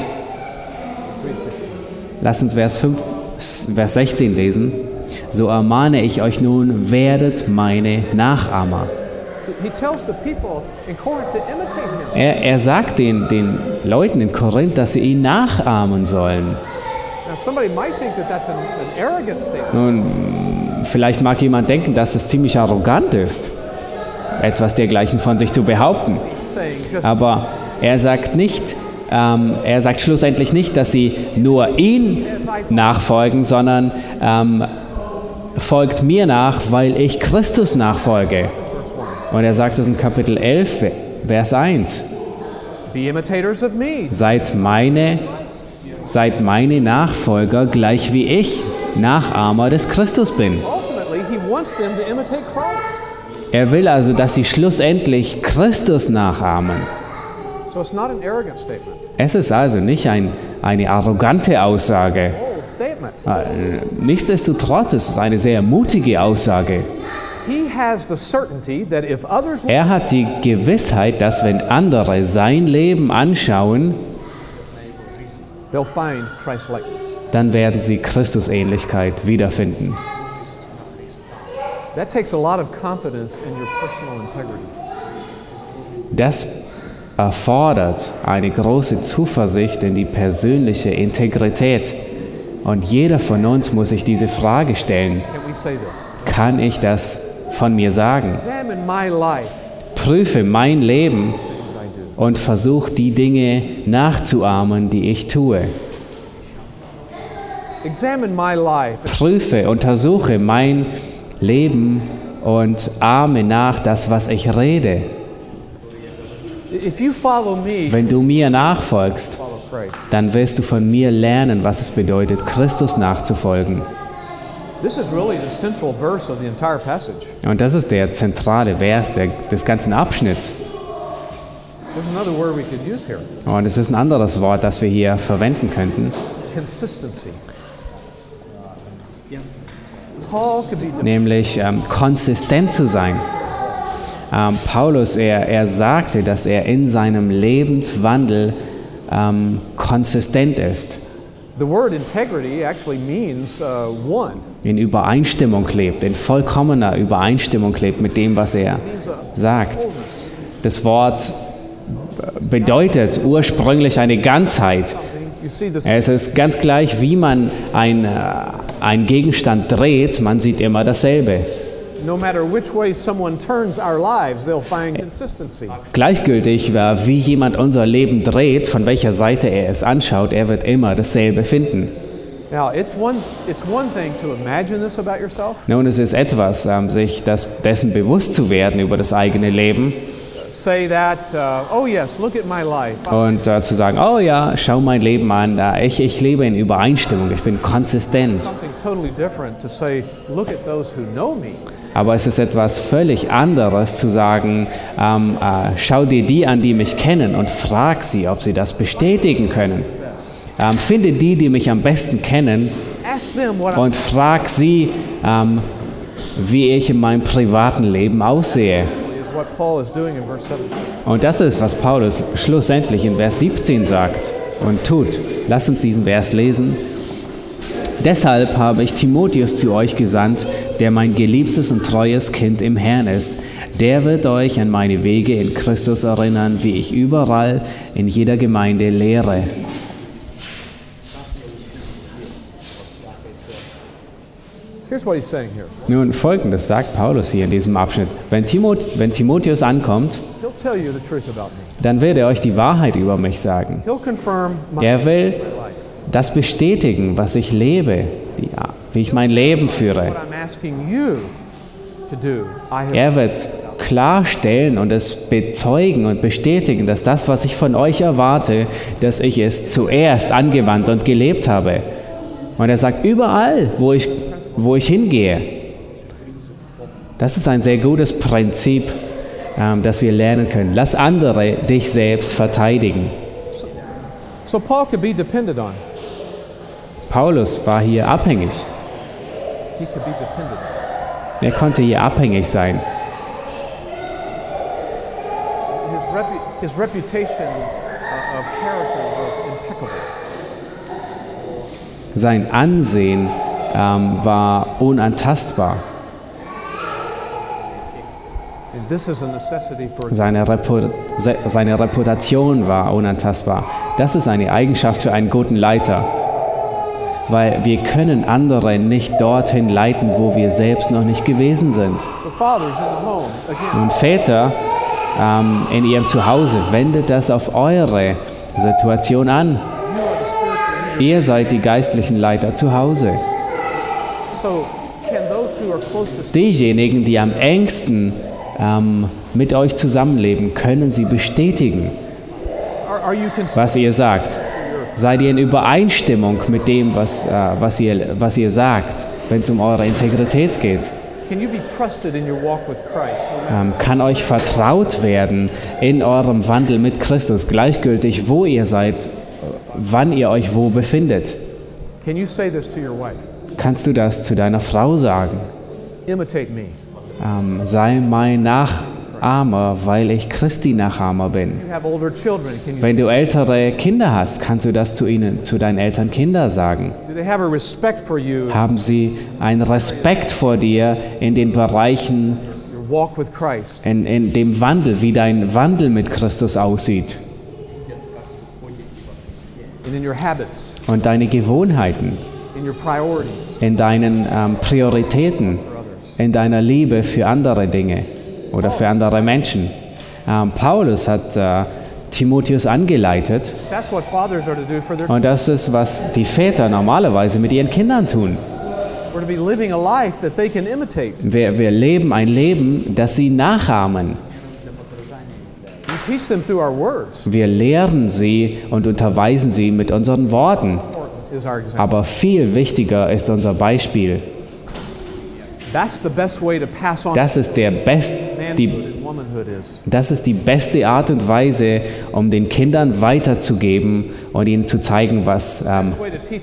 Lass uns Vers, 5, Vers 16 lesen. So ermahne ich euch nun, werdet meine Nachahmer. Er, er sagt den, den Leuten in Korinth, dass sie ihn nachahmen sollen. Nun, vielleicht mag jemand denken, dass es ziemlich arrogant ist, etwas dergleichen von sich zu behaupten. Aber er sagt nicht, ähm, er sagt schlussendlich nicht, dass sie nur ihn nachfolgen, sondern ähm, folgt mir nach, weil ich Christus nachfolge. Verse 1. Und er sagt es in Kapitel 11, Vers 1. Be imitators of me. Seid meine, seid meine Nachfolger, gleich wie ich Nachahmer des Christus bin. Ultimately, he wants them to imitate Christ. Er will also, dass sie schlussendlich Christus nachahmen. So it's not an arrogant statement. Es ist also nicht ein, eine arrogante Aussage. Äh, Nichtsdestotrotz ist es eine sehr mutige Aussage. Er hat die Gewissheit, dass wenn andere sein Leben anschauen, dann werden sie Christusähnlichkeit wiederfinden. Das erfordert eine große Zuversicht in die persönliche Integrität. Und jeder von uns muss sich diese Frage stellen, kann ich das von mir sagen? Prüfe mein Leben und versuch die Dinge nachzuahmen, die ich tue. Prüfe, untersuche mein leben und ahme nach das, was ich rede. If you follow me, Wenn du mir nachfolgst, dann wirst du von mir lernen, was es bedeutet, Christus nachzufolgen. Und das ist der zentrale Vers der, des ganzen Abschnitts. There's another word we could use here. Und es ist ein anderes Wort, das wir hier verwenden könnten, nämlich ähm, konsistent zu sein. Ähm, Paulus, er, er sagte, dass er in seinem Lebenswandel ähm, konsistent ist, the word integrity actually means uh, one. in Übereinstimmung lebt, in vollkommener Übereinstimmung lebt mit dem, was er a sagt. Das Wort bedeutet ursprünglich eine Ganzheit. Es ist ganz gleich, wie man ein, äh, einen Gegenstand dreht, man sieht immer dasselbe. No matter which way someone turns our lives, they'll find consistency. Gleichgültig, äh, wie jemand unser Leben dreht, von welcher Seite er es anschaut, er wird immer dasselbe finden. Now, it's one, it's one thing to imagine this about yourself, Nun, es ist etwas, ähm, sich das, dessen bewusst zu werden über das eigene Leben say that, uh, oh yes, look at my life. und äh, zu sagen, oh ja, schau mein Leben an, äh, ich, ich lebe in Übereinstimmung, ich bin konsistent. Something totally different to say, look at those who know me. Aber es ist etwas völlig anderes zu sagen, ähm, äh, schau dir die an, die mich kennen und frag sie, ob sie das bestätigen können. Ähm, finde die, die mich am besten kennen und frag sie, ähm, wie ich in meinem privaten Leben aussehe. is what Paul is doing in verse 17. Und das ist, was Paulus schlussendlich in Vers 17 sagt und tut. Lasst uns diesen Vers lesen. Deshalb habe ich Timotheus zu euch gesandt, der mein geliebtes und treues Kind im Herrn ist. Der wird euch an meine Wege in Christus erinnern, wie ich überall in jeder Gemeinde lehre. Here's what he's saying here. Nun, folgendes sagt Paulus hier in diesem Abschnitt. Wenn, Timot wenn Timotheus ankommt, He'll tell you the truth about me. dann wird er euch die Wahrheit über mich sagen. Er will das bestätigen, was ich lebe, die, wie ich mein Leben führe. Er wird klarstellen und es bezeugen und bestätigen, dass das, was ich von euch erwarte, dass ich es zuerst angewandt und gelebt habe. Und er sagt, überall, wo ich, wo ich hingehe. Das ist ein sehr gutes Prinzip, ähm, das wir lernen können. Lass andere dich selbst verteidigen. So Paul could be depended on. Paulus war hier abhängig. He could be depended on. Er konnte hier abhängig sein. Uh. Sein Ansehen ähm, war unantastbar. And this is a necessity for Seine, Repu se seine Reputation war unantastbar. Das ist eine Eigenschaft für einen guten Leiter. Weil wir können andere nicht dorthin leiten, wo wir selbst noch nicht gewesen sind. Und Väter ähm, in ihrem Zuhause, wendet das auf eure Situation an. Ihr seid die geistlichen Leiter zu Hause. Diejenigen, die am engsten ähm, mit euch zusammenleben, können sie bestätigen, was ihr sagt. Seid ihr in Übereinstimmung mit dem, was, äh, was, ihr, was ihr sagt, wenn es um eure Integrität geht? Ähm, kann euch vertraut werden in eurem Wandel mit Christus, gleichgültig wo ihr seid, wann ihr euch wo befindet? Kannst du das zu deiner Frau sagen? Ähm, sei mein Nachahmer, weil ich Christi Nachahmer bin. Wenn du ältere Kinder hast, kannst du das zu ihnen, zu deinen Eltern Kinder sagen. Haben sie einen Respekt vor dir in den Bereichen, in, in dem Wandel, wie dein Wandel mit Christus aussieht. Und deine Gewohnheiten, in deinen ähm, Prioritäten, in deiner Liebe für andere Dinge oder für andere Menschen. Ähm, Paulus hat äh, Timotheus angeleitet und das ist, was die Väter normalerweise mit ihren Kindern tun. Wir, wir leben ein Leben, das sie nachahmen. Wir lehren sie und unterweisen sie mit unseren Worten. Aber viel wichtiger ist unser Beispiel. That's the best way to pass on Das ist, der best, die, das ist die beste Art und Weise, um den Kindern weiterzugeben und ihnen zu zeigen, was ähm,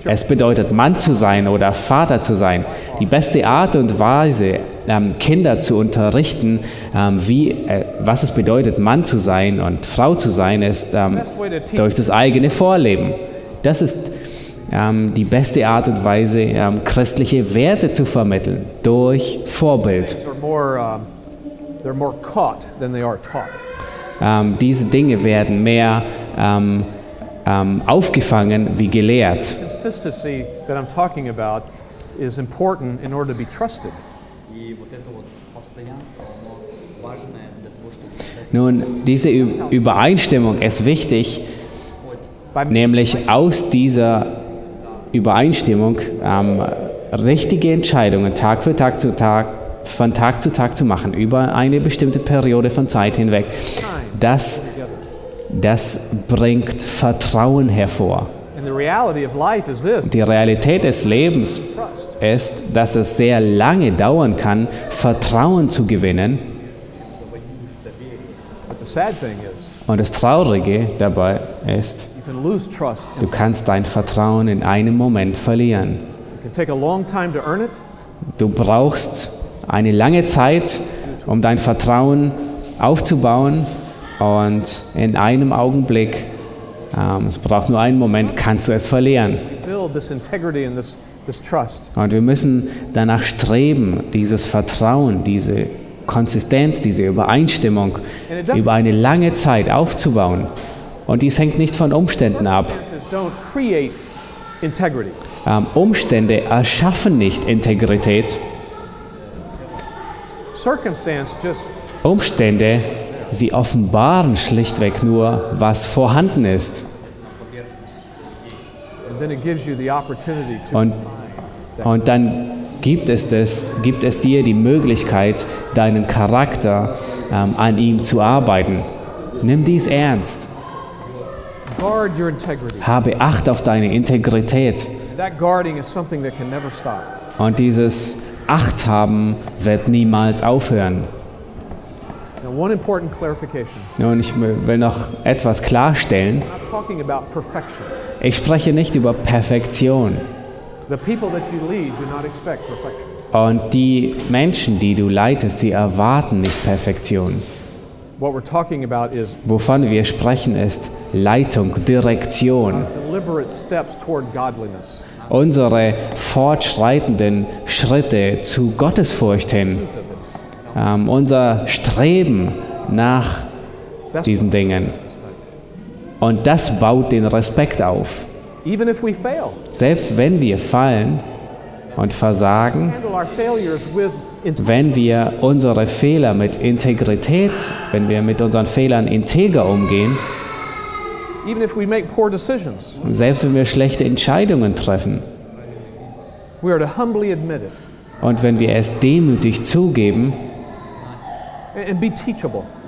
es bedeutet, Mann zu sein oder Vater zu sein. Die beste Art und Weise, ähm, Kinder zu unterrichten, ähm, wie, äh, was es bedeutet, Mann zu sein und Frau zu sein, ist ähm, best way to teach durch das eigene Vorleben. Das ist ähm, die beste Art und Weise, ähm, christliche Werte zu vermitteln durch Vorbild. Ähm, diese Dinge werden mehr aufgefangen wie gelehrt. Nun, diese Übereinstimmung ist wichtig, nämlich aus dieser Übereinstimmung ähm, richtige Entscheidungen Tag für Tag zu Tag, von Tag zu Tag zu machen, über eine bestimmte Periode von Zeit hinweg. Das, das bringt Vertrauen hervor. and the reality of life is this Die Realität des Lebens ist, dass es sehr lange dauern kann, Vertrauen zu gewinnen. But the sad thing is, Und das Traurige dabei ist, du kannst dein Vertrauen in einem Moment verlieren. Du brauchst eine lange Zeit, um dein Vertrauen aufzubauen und in einem Augenblick, ähm, es braucht nur einen Moment, kannst du es verlieren. Und wir müssen danach streben, dieses Vertrauen, diese Konsistenz, diese Übereinstimmung über eine lange Zeit aufzubauen. Und dies hängt nicht von Umständen ab. Ähm, Umstände erschaffen nicht Integrität. Umstände, sie offenbaren schlichtweg nur, was vorhanden ist. Und, und dann gibt es, das, gibt es dir die Möglichkeit, deinen Charakter ähm, an ihm zu arbeiten. Nimm dies ernst. Habe Acht auf deine Integrität. Und dieses Acht haben wird niemals aufhören. Now, one important clarification. Nun, ich will noch etwas klarstellen. I'm not talking about perfection. Ich spreche nicht über Perfektion. The people that you lead do not expect perfection. Und die Menschen, die du leitest, sie erwarten nicht Perfektion. Wovon wir sprechen, ist Leitung, Direktion. Unsere fortschreitenden Schritte zu Gottesfurcht hin. Ähm, unser Streben nach diesen Dingen. Und das baut den Respekt auf. even if we fail. Selbst wenn wir fallen und versagen, wenn wir unsere Fehler mit Integrität, wenn wir mit unseren Fehlern integer umgehen, selbst wenn wir schlechte Entscheidungen treffen und wenn wir es demütig zugeben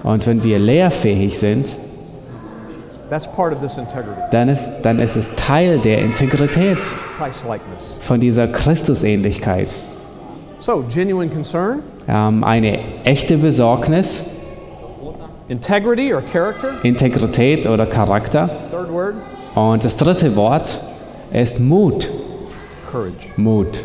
und wenn wir lehrfähig sind, That's part of this integrity, dann ist, dann ist es Teil der Integrität, von dieser Christusähnlichkeit. So, genuine concern, Ähm, eine echte Besorgnis, integrity or character. Integrität oder Charakter. Third word, Und das dritte Wort ist Mut. courage. Mut.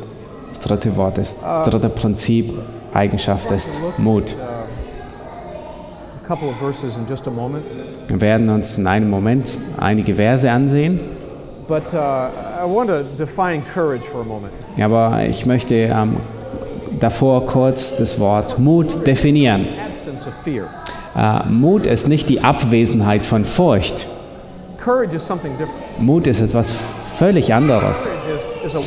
Das dritte Wort ist, das dritte Prinzip, Eigenschaft ist Mut. A couple of verses in just a moment. Wir werden uns in einem Moment einige Verse ansehen, But uh, I want to define courage for a moment. aber ich möchte ähm, davor kurz das Wort Mut definieren. Äh, Mut ist nicht die Abwesenheit von Furcht. Courage is something different. Mut ist etwas völlig anderes. Is, is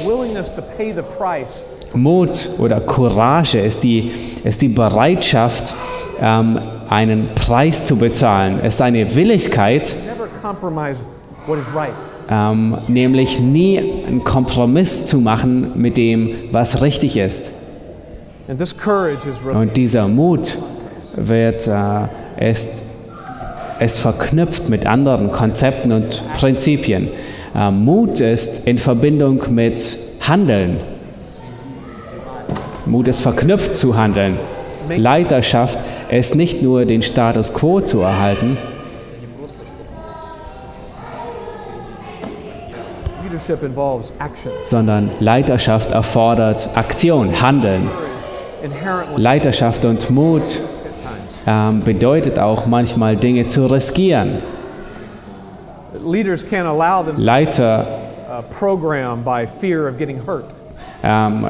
Mut oder Courage ist die, ist die Bereitschaft, ähm, einen Preis zu bezahlen. Es ist eine Willigkeit, ähm, nämlich nie einen Kompromiss zu machen mit dem, was richtig ist. Und dieser Mut wird äh, ist, ist verknüpft mit anderen Konzepten und Prinzipien. Äh, Mut ist in Verbindung mit Handeln. Mut ist verknüpft zu Handeln. Leiterschaft ist nicht nur den Status quo zu erhalten, sondern Leiterschaft erfordert Aktion, Handeln. Leiterschaft und Mut ähm, bedeutet auch manchmal Dinge zu riskieren. Leaders can't allow them Leiter uh, ähm,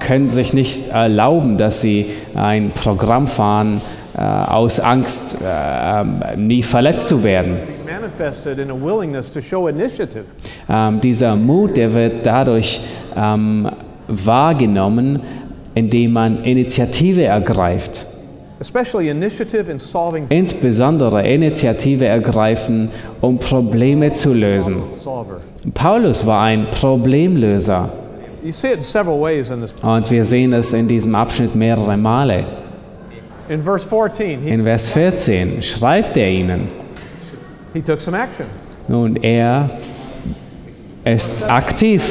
können sich nicht erlauben, dass sie ein Programm fahren äh, aus Angst, äh, ähm, nie verletzt zu werden. Ähm, dieser Mut, der wird dadurch ähm, wahrgenommen, indem man Initiative ergreift. Especially initiative in solving Insbesondere Initiative ergreifen, um Probleme zu lösen. Paulus war ein Problemlöser und wir sehen es in diesem Abschnitt mehrere Male. In verse 14, he, In Vers 14 schreibt er ihnen, he took some action. nun er ist aktiv.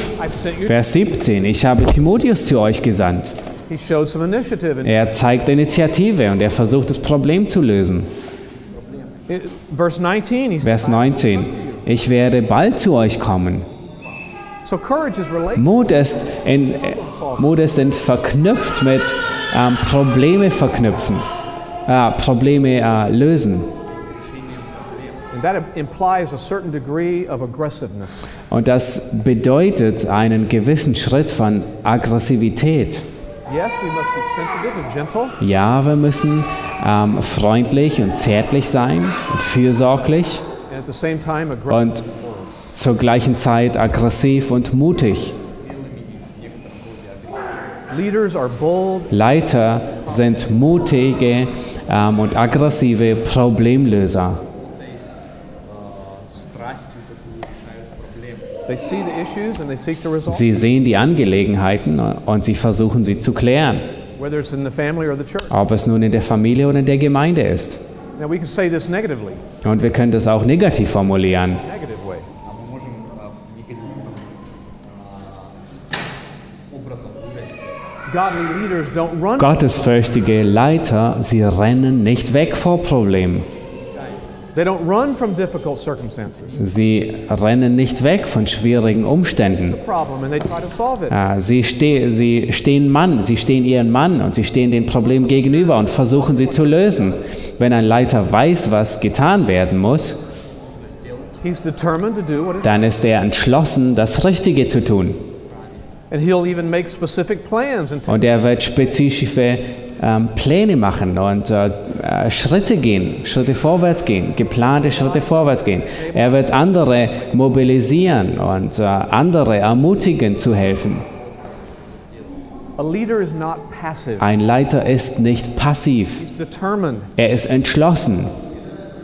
Vers 17, ich habe Timotheus zu euch gesandt. He showed some initiative. In, Er zeigt Initiative und er versucht das Problem zu lösen. in verse 19, he's Vers 19, ich werde bald zu euch kommen. so courage is related. Mut ist, in, Mut ist in verknüpft mit ähm, Probleme verknüpfen, äh, Probleme äh, lösen. And that implies a certain degree of aggressiveness. Und das bedeutet einen gewissen Schritt von Aggressivität. Yes, we must be sensitive and gentle, Ja, wir müssen ähm, freundlich und zärtlich sein und fürsorglich and at the same time aggressive. und zur gleichen Zeit aggressiv und mutig. Leiter sind mutige ähm, und aggressive Problemlöser. Sie sehen die Angelegenheiten und sie versuchen sie zu klären, ob es nun in der Familie oder in der Gemeinde ist. Und wir können das auch negativ formulieren. Gottesfürchtige Leiter, sie rennen nicht weg vor Problemen. They don't run from difficult circumstances. Sie rennen nicht weg von schwierigen Umständen. Problem. Äh, Sie, ste sie stehen Mann, sie stehen ihren Mann und sie stehen den Problemen gegenüber und versuchen sie zu lösen. Wenn ein Leiter weiß, was getan werden muss, dann ist er entschlossen, das Richtige zu tun. Und er wird spezifische ähm, Pläne machen und äh, äh, Schritte gehen, Schritte vorwärts gehen, geplante Schritte vorwärts gehen. Er wird andere mobilisieren und äh, andere ermutigen zu helfen. a leader is not passive. Ein Leiter ist nicht passiv, er ist entschlossen,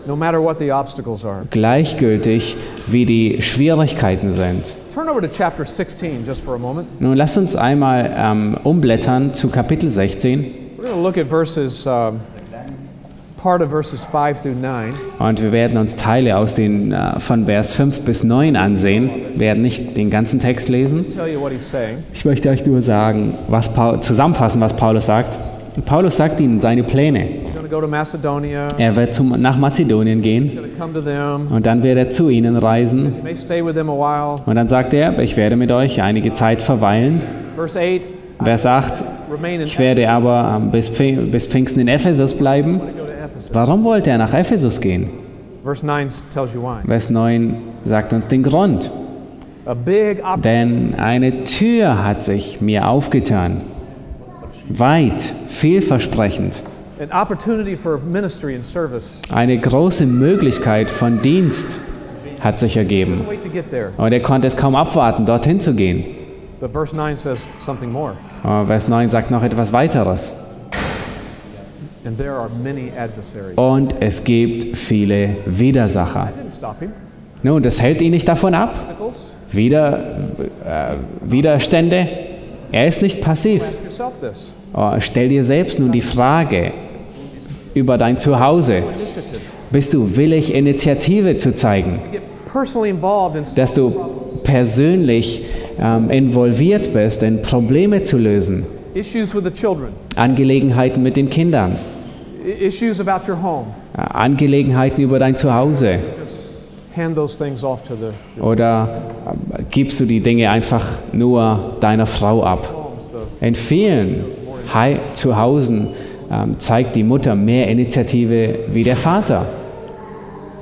no matter what the obstacles are. gleichgültig wie die Schwierigkeiten sind. Turn over to chapter 16 just for a moment. Nun lass uns einmal ähm, umblättern zu Kapitel 16 We're going to look at verses, um, part of verses 5 through 9. und wir werden uns Teile aus den, äh, von Vers 5 bis 9 ansehen. Wir werden nicht den ganzen Text lesen. Ich möchte euch nur sagen, was Paul, zusammenfassen, was Paulus sagt. Paulus sagt ihnen seine Pläne. Er wird zum, nach Mazedonien gehen und dann wird er zu ihnen reisen. Und dann sagt er, ich werde mit euch einige Zeit verweilen. Verse 8, Vers 8, remain in ich werde aber ähm, bis, Pfing- bis Pfingsten in Ephesus bleiben. Warum wollte er nach Ephesus gehen? Verse 9 tells you why. Vers 9 sagt uns den Grund. Denn eine Tür hat sich mir aufgetan. Weit, vielversprechend. Eine große Möglichkeit von Dienst hat sich ergeben. Und er konnte es kaum abwarten, dorthin zu gehen. But verse 9 says something more. Aber Vers 9 sagt noch etwas weiteres. Und es gibt viele Widersacher. Nun, das hält ihn nicht davon ab. Wider, äh, Widerstände. Er ist nicht passiv. Oh, stell dir selbst nun die Frage über dein Zuhause. Bist du willig, Initiative zu zeigen? Dass du persönlich ähm, involviert bist, in Probleme zu lösen? Angelegenheiten mit den Kindern? Angelegenheiten über dein Zuhause? Oder äh, gibst du die Dinge einfach nur deiner Frau ab? In vielen Hei- Zuhausen ähm, zeigt die Mutter mehr Initiative wie der Vater.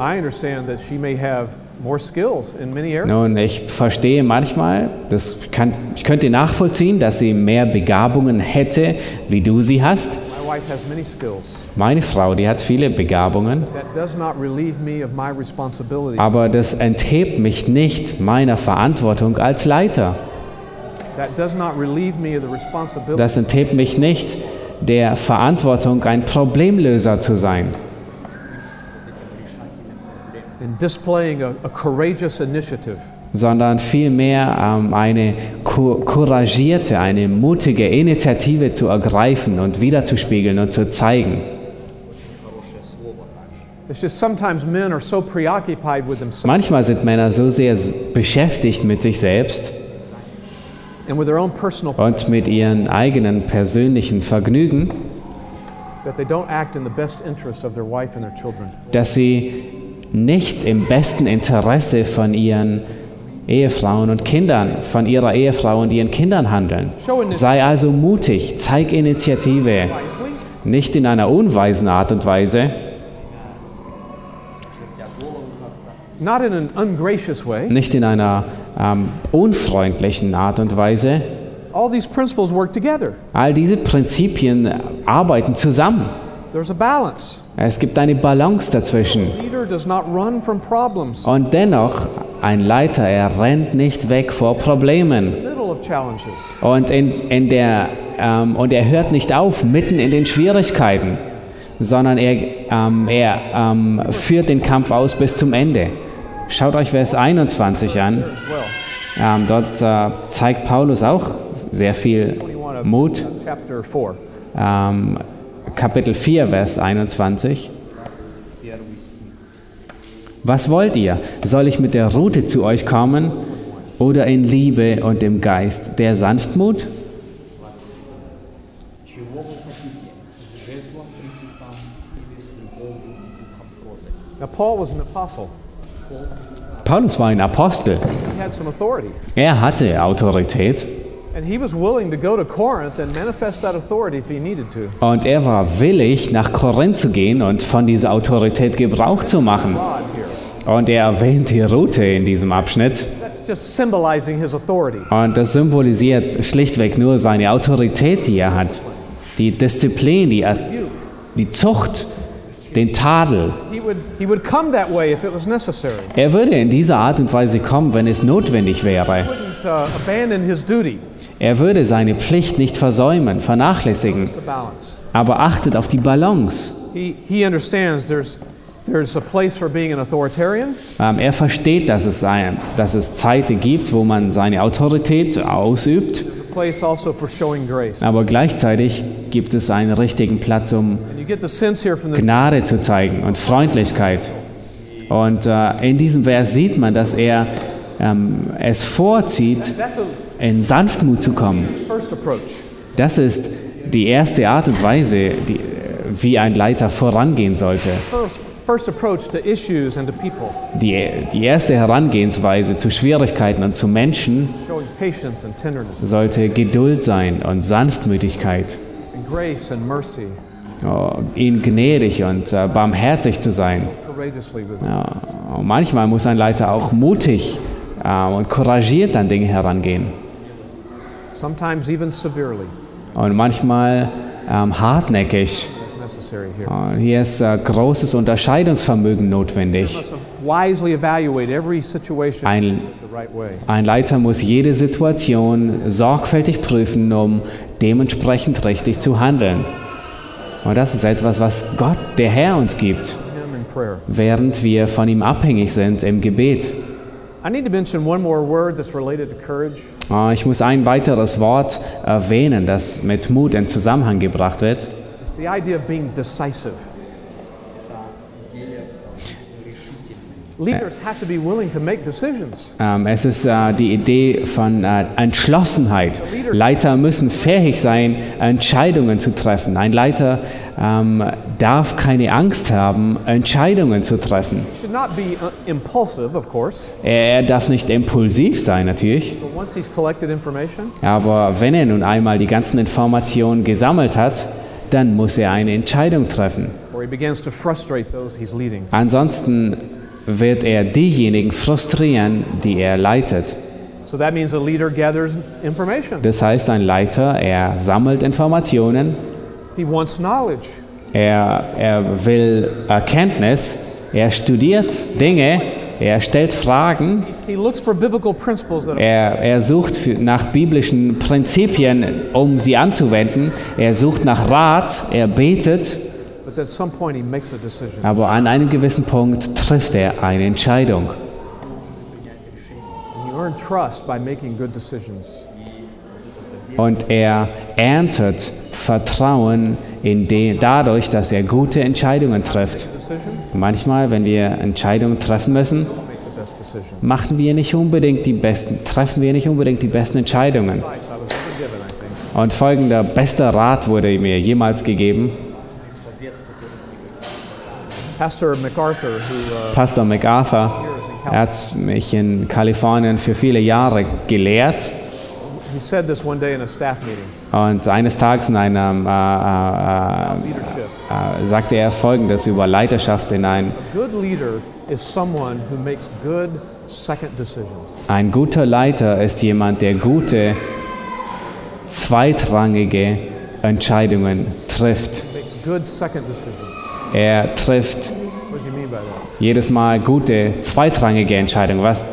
I understand that she may have more skills in many areas. Nun, ich verstehe manchmal, das kann, ich könnte nachvollziehen, dass sie mehr Begabungen hätte, wie du sie hast. My wife has many skills. Meine Frau, die hat viele Begabungen, aber das enthebt mich nicht meiner Verantwortung als Leiter. Das enthebt mich nicht der Verantwortung, ein Problemlöser zu sein. sondern vielmehr ähm, eine couragierte, eine mutige Initiative zu ergreifen und wiederzuspiegeln und zu zeigen. Manchmal sind Männer so sehr beschäftigt mit sich selbst, und mit ihren eigenen persönlichen Vergnügen, that they don't act in the best interest of their wife and their children. dass sie nicht im besten Interesse von ihren Ehefrauen und Kindern, von ihrer Ehefrau und ihren Kindern handeln. Sei also mutig, zeig Initiative, nicht in einer unweisen Art und Weise, nicht in einer ähm, unfreundlichen Art und Weise. All these principles work together. All diese Prinzipien arbeiten zusammen. There's a balance. Es gibt eine Balance dazwischen. Und dennoch, ein Leiter, er rennt nicht weg vor Problemen. Und, in, in der, ähm, und er hört nicht auf mitten in den Schwierigkeiten, sondern er, ähm, er ähm, führt den Kampf aus bis zum Ende. Schaut euch Vers 21 an. Ähm, dort äh, zeigt Paulus auch sehr viel Mut. Ähm, Kapitel 4, Vers 21. Was wollt ihr? Soll ich mit der Rute zu euch kommen oder in Liebe und im Geist der Sanftmut? Now Paul was an apostle. Paulus war ein Apostel. Er hatte Autorität und er war willig, nach Korinth zu gehen und von dieser Autorität Gebrauch zu machen. Und er erwähnt die Route in diesem Abschnitt. Und das symbolisiert schlichtweg nur seine Autorität, die er hat. Die Disziplin, die, er, die Zucht, den Tadel. Er würde in dieser Art und Weise kommen, wenn es notwendig wäre. Uh. Er würde seine Pflicht nicht versäumen, vernachlässigen, aber achtet auf die Balance. Ähm, er versteht, dass es, ein, dass es Zeiten gibt, wo man seine Autorität ausübt, also aber gleichzeitig gibt es einen richtigen Platz, um Gnade zu zeigen und Freundlichkeit. Und äh, in diesem Vers sieht man, dass er ähm, es vorzieht, in Sanftmut zu kommen. Das ist die erste Art und Weise, die, wie ein Leiter vorangehen sollte. Die, die erste Herangehensweise zu Schwierigkeiten und zu Menschen sollte Geduld sein und Sanftmütigkeit, ihnen gnädig und äh, barmherzig zu sein. und manchmal muss ein Leiter auch mutig äh, und couragiert an Dinge herangehen. Und manchmal ähm, hartnäckig. Und hier ist äh, großes Unterscheidungsvermögen notwendig. Ein, ein Leiter muss jede Situation sorgfältig prüfen, um dementsprechend richtig zu handeln. Und das ist etwas, was Gott, der Herr, uns gibt. Während wir von ihm abhängig sind im Gebet. Ah, Ich muss ein weiteres Wort erwähnen, das mit Mut in Zusammenhang gebracht wird. It's the idea of being decisive. Leaders have to be willing to make decisions. Ähm, Es ist äh, die Idee von äh, Entschlossenheit. Leiter müssen fähig sein, Entscheidungen zu treffen. Ein Leiter ähm, darf keine Angst haben, Entscheidungen zu treffen. Should not be uh, impulsive, of course, Er, darf nicht impulsiv sein, natürlich. Aber wenn er nun einmal die ganzen Informationen gesammelt hat, dann muss er eine Entscheidung treffen. Ansonsten wird er diejenigen frustrieren, die er leitet. So that means a leader gathers information. Das heißt, ein Leiter, er sammelt Informationen, He wants knowledge. er, er will Erkenntnis, er studiert Dinge, er stellt Fragen, He looks for biblical principles that er, er sucht für, nach biblischen Prinzipien, um sie anzuwenden, er sucht nach Rat, er betet, but at some point he makes a decision. aber an einem gewissen Punkt trifft er eine Entscheidung. Und er erntet Vertrauen in den, dadurch, dass er gute Entscheidungen trifft. Manchmal, wenn wir Entscheidungen treffen müssen, machen wir nicht unbedingt die besten, treffen wir nicht unbedingt die besten Entscheidungen. Und folgender bester Rat wurde mir jemals gegeben. Pastor MacArthur, who uh, Pastor MacArthur, er hat mich in Kalifornien für viele Jahre gelehrt. he said this one day in a staff meeting. Und eines Tages in einem, äh, äh, Leadership. äh, äh, sagte er Folgendes über Leiterschaft in ein A good leader is someone who makes good second decisions. Ein guter Leiter ist jemand, der gute, zweitrangige Entscheidungen trifft. Makes good second decisions. Er trifft jedes Mal gute, zweitrangige Entscheidungen. Was,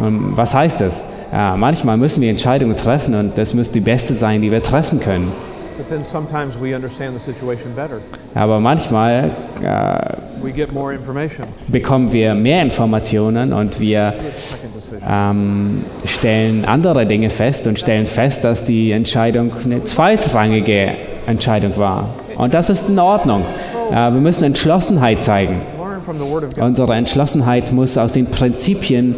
ähm, was heißt das? Ja, manchmal müssen wir Entscheidungen treffen und das muss die beste sein, die wir treffen können. But then sometimes we understand the situation better. Aber manchmal äh, bekommen wir mehr Informationen und wir ähm, stellen andere Dinge fest und stellen fest, dass die Entscheidung eine zweitrangige Entscheidung war. Und das ist in Ordnung. Äh, wir müssen Entschlossenheit zeigen. Unsere Entschlossenheit muss aus den Prinzipien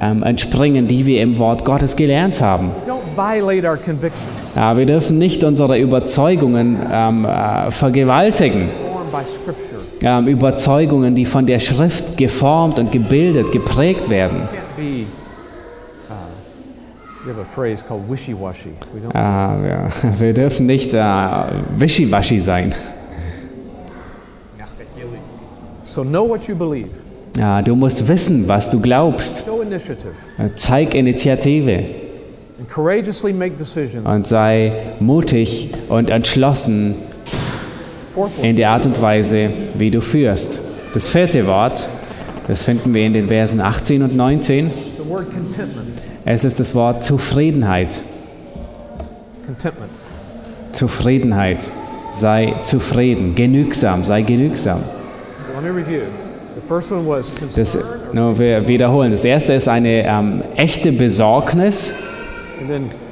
ähm, entspringen, die wir im Wort Gottes gelernt haben. Wir dürfen nicht unsere Überzeugungen ähm, äh, vergewaltigen. Ähm, Überzeugungen, die von der Schrift geformt und gebildet, geprägt werden. Can't be. Uh, we have a phrase called wishy-washy. We don't. Äh, wir, [LAUGHS] wir dürfen nicht äh, wischiwaschi sein. So know what you believe. Ja, du musst wissen, was du glaubst. Äh, Zeig Initiative and courageously make decisions. und sei mutig und entschlossen in der Art und Weise, wie du führst. Das vierte Wort, das finden wir in den Versen 18 und 19. Es ist das Wort Zufriedenheit. Contentment. Zufriedenheit. Sei zufrieden, genügsam, sei genügsam. So let me review. Das, nur wir wiederholen. Das erste ist eine ähm, echte Besorgnis.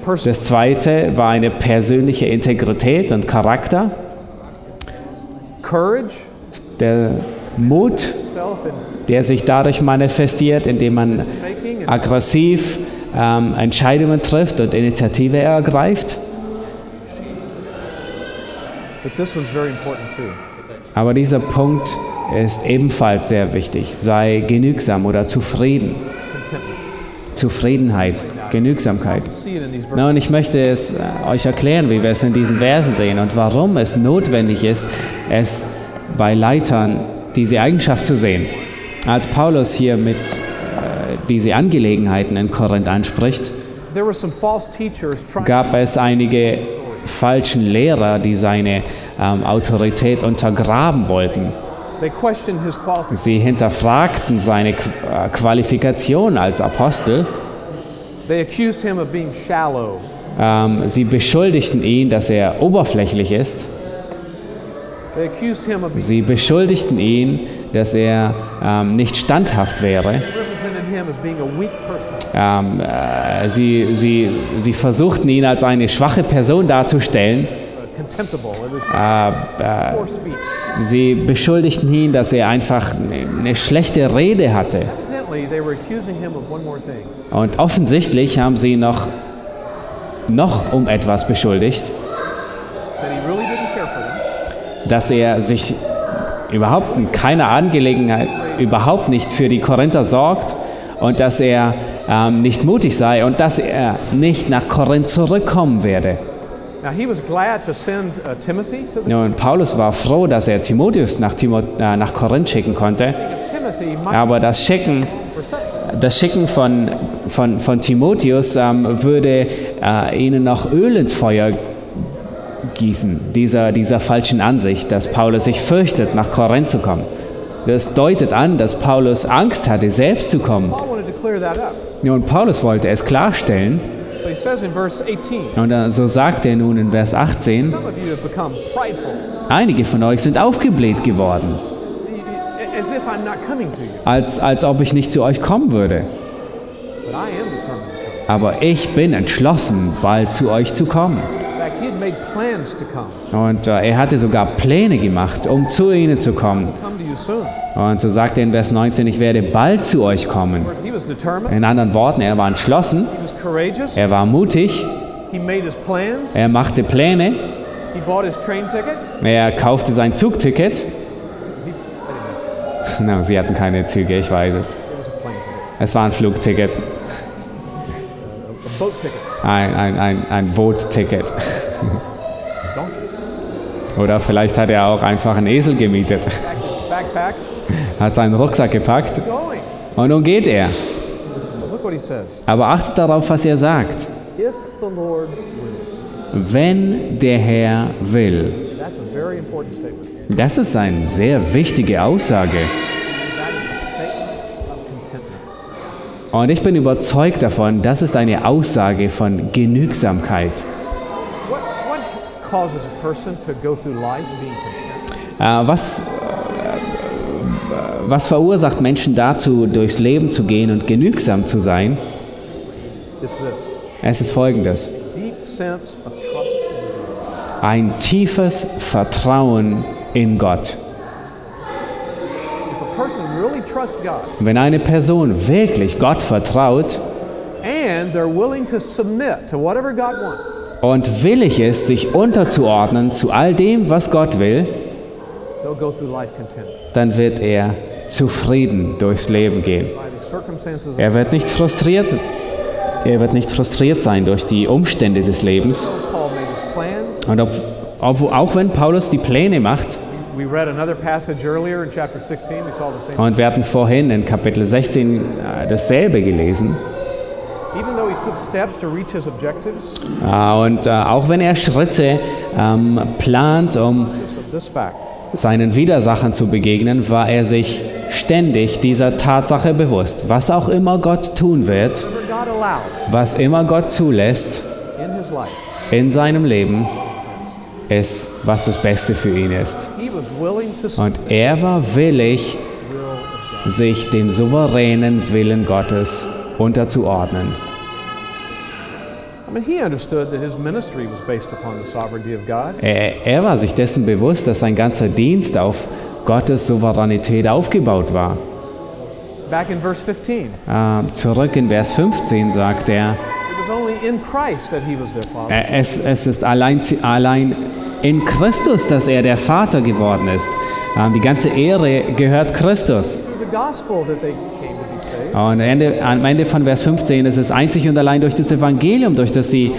Das zweite war eine persönliche Integrität und Charakter. Courage, Der Mut, der sich dadurch manifestiert, indem man aggressiv ähm, Entscheidungen trifft und Initiative ergreift. but this one's very important too. Aber dieser Punkt ist ebenfalls sehr wichtig. Sei genügsam oder zufrieden. Zufriedenheit, Genügsamkeit. Na, und ich möchte es äh, euch erklären, wie wir es in diesen Versen sehen und warum es notwendig ist, es bei Leitern diese Eigenschaft zu sehen. Als Paulus hier mit diese Angelegenheiten in Korinth anspricht, gab es einige falschen Lehrer, die seine ähm, Autorität untergraben wollten. Sie hinterfragten seine äh, Qualifikation als Apostel. Ähm, sie beschuldigten ihn, dass er oberflächlich ist. Sie beschuldigten ihn, dass er ähm, nicht standhaft wäre. Ähm, äh, sie, sie, sie versuchten ihn als eine schwache Person darzustellen. Äh, speech. sie beschuldigten ihn, dass er einfach eine, eine schlechte Rede hatte. Und offensichtlich haben sie ihn noch, noch um etwas beschuldigt, dass er sich überhaupt in keiner Angelegenheit, überhaupt nicht für die Korinther sorgt und dass er ähm, nicht mutig sei und dass er nicht nach Korinth zurückkommen werde. Now, he was glad to send uh, Timothy to the Nun, Paulus war froh, dass er Timotheus nach, Timo, äh, nach Korinth schicken konnte, aber das Schicken, das Schicken von, von, von Timotheus ähm, würde äh, ihnen noch Öl ins Feuer gießen, dieser, dieser falschen Ansicht, dass Paulus sich fürchtet, nach Korinth zu kommen. Das deutet an, dass Paulus Angst hatte, selbst zu kommen. Clear that up. Nun, Paulus wollte es klarstellen, So he says in verse 18, und äh, so sagt er nun in Vers 18, Some of you have become prideful, einige von euch sind aufgebläht geworden, as if I'm not coming to you. als, als ob ich nicht zu euch kommen würde. But I am determined to come. Aber ich bin entschlossen, bald zu euch zu kommen. In fact, he had made plans to come, Und äh, er hatte sogar Pläne gemacht, um zu ihnen zu kommen. come to. Und so sagt er in Vers 19, ich werde bald zu euch kommen. In anderen Worten, er war entschlossen, he was courageous, er war mutig, he made his plans, er machte Pläne, he bought his train ticket. er kaufte sein Zugticket. [LAUGHS] Na, sie hatten keine Züge, ich weiß es. Es war ein Flugticket, ein, ein, ein, ein Bootticket. Oder vielleicht hat er auch einfach einen Esel gemietet, backpack, hat seinen Rucksack gepackt und nun geht er. Aber achtet darauf, was er sagt. Wenn der Herr will. Das ist eine sehr wichtige Aussage. Und ich bin überzeugt davon, das ist eine Aussage von Genügsamkeit. What, was verursacht Menschen dazu, durchs Leben zu gehen und genügsam zu sein? Es ist folgendes. Ein tiefes Vertrauen in Gott. Wenn eine Person wirklich Gott vertraut und willig ist, sich unterzuordnen zu all dem, was Gott will, dann wird er zufrieden durchs Leben gehen. Er wird nicht frustriert. Er wird nicht frustriert sein durch die Umstände des Lebens. Und ob, ob, auch wenn Paulus die Pläne macht, We read another passage earlier in chapter 16. We saw the same. und wir hatten vorhin in Kapitel 16 äh, dasselbe gelesen, äh, und äh, auch wenn er Schritte ähm, plant, um seinen Widersachern zu begegnen, war er sich ständig dieser Tatsache bewusst. Was auch immer Gott tun wird, was immer Gott zulässt in seinem Leben, ist, was das Beste für ihn ist. Und er war willig, sich dem souveränen Willen Gottes unterzuordnen. Er, er war sich dessen bewusst, dass sein ganzer Dienst auf Gottes Souveränität aufgebaut war. Back in verse 15, it Äh, zurück in Vers 15 sagt er, äh, es, es ist allein, allein in Christus, dass er der Vater geworden ist. Ähm, die ganze Ehre gehört Christus. The gospel that they Und Ende, am Ende von Vers 15 ist es einzig und allein durch das Evangelium, durch das sie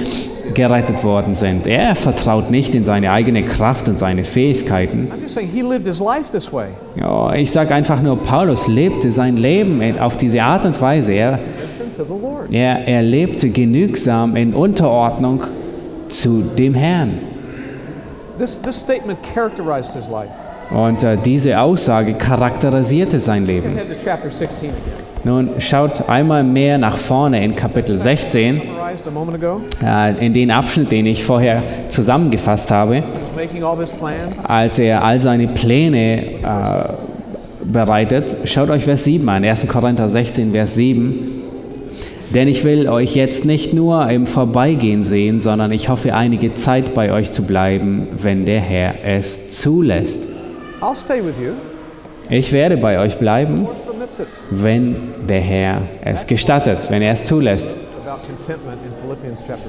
gerettet worden sind. Er vertraut nicht in seine eigene Kraft und seine Fähigkeiten. I'm just saying he lived his life this way. Ja, ich sage einfach nur, Paulus lebte sein Leben auf diese Art und Weise. Er, er, er lebte genügsam in Unterordnung zu dem Herrn. This, this statement characterized his life. Und äh, diese Aussage charakterisierte sein Leben. Head to chapter 16 again. Nun schaut einmal mehr nach vorne in Kapitel 16, Summarized a moment ago. äh, in den Abschnitt, den ich vorher zusammengefasst habe. Als er all seine Pläne äh, bereitet. Schaut euch Vers 7 an, 1. Korinther 16, Vers 7. Denn ich will euch jetzt nicht nur im Vorbeigehen sehen, sondern ich hoffe einige Zeit bei euch zu bleiben, wenn der Herr es zulässt. Ich werde bei euch bleiben. Wenn der Herr es gestattet, wenn er es zulässt.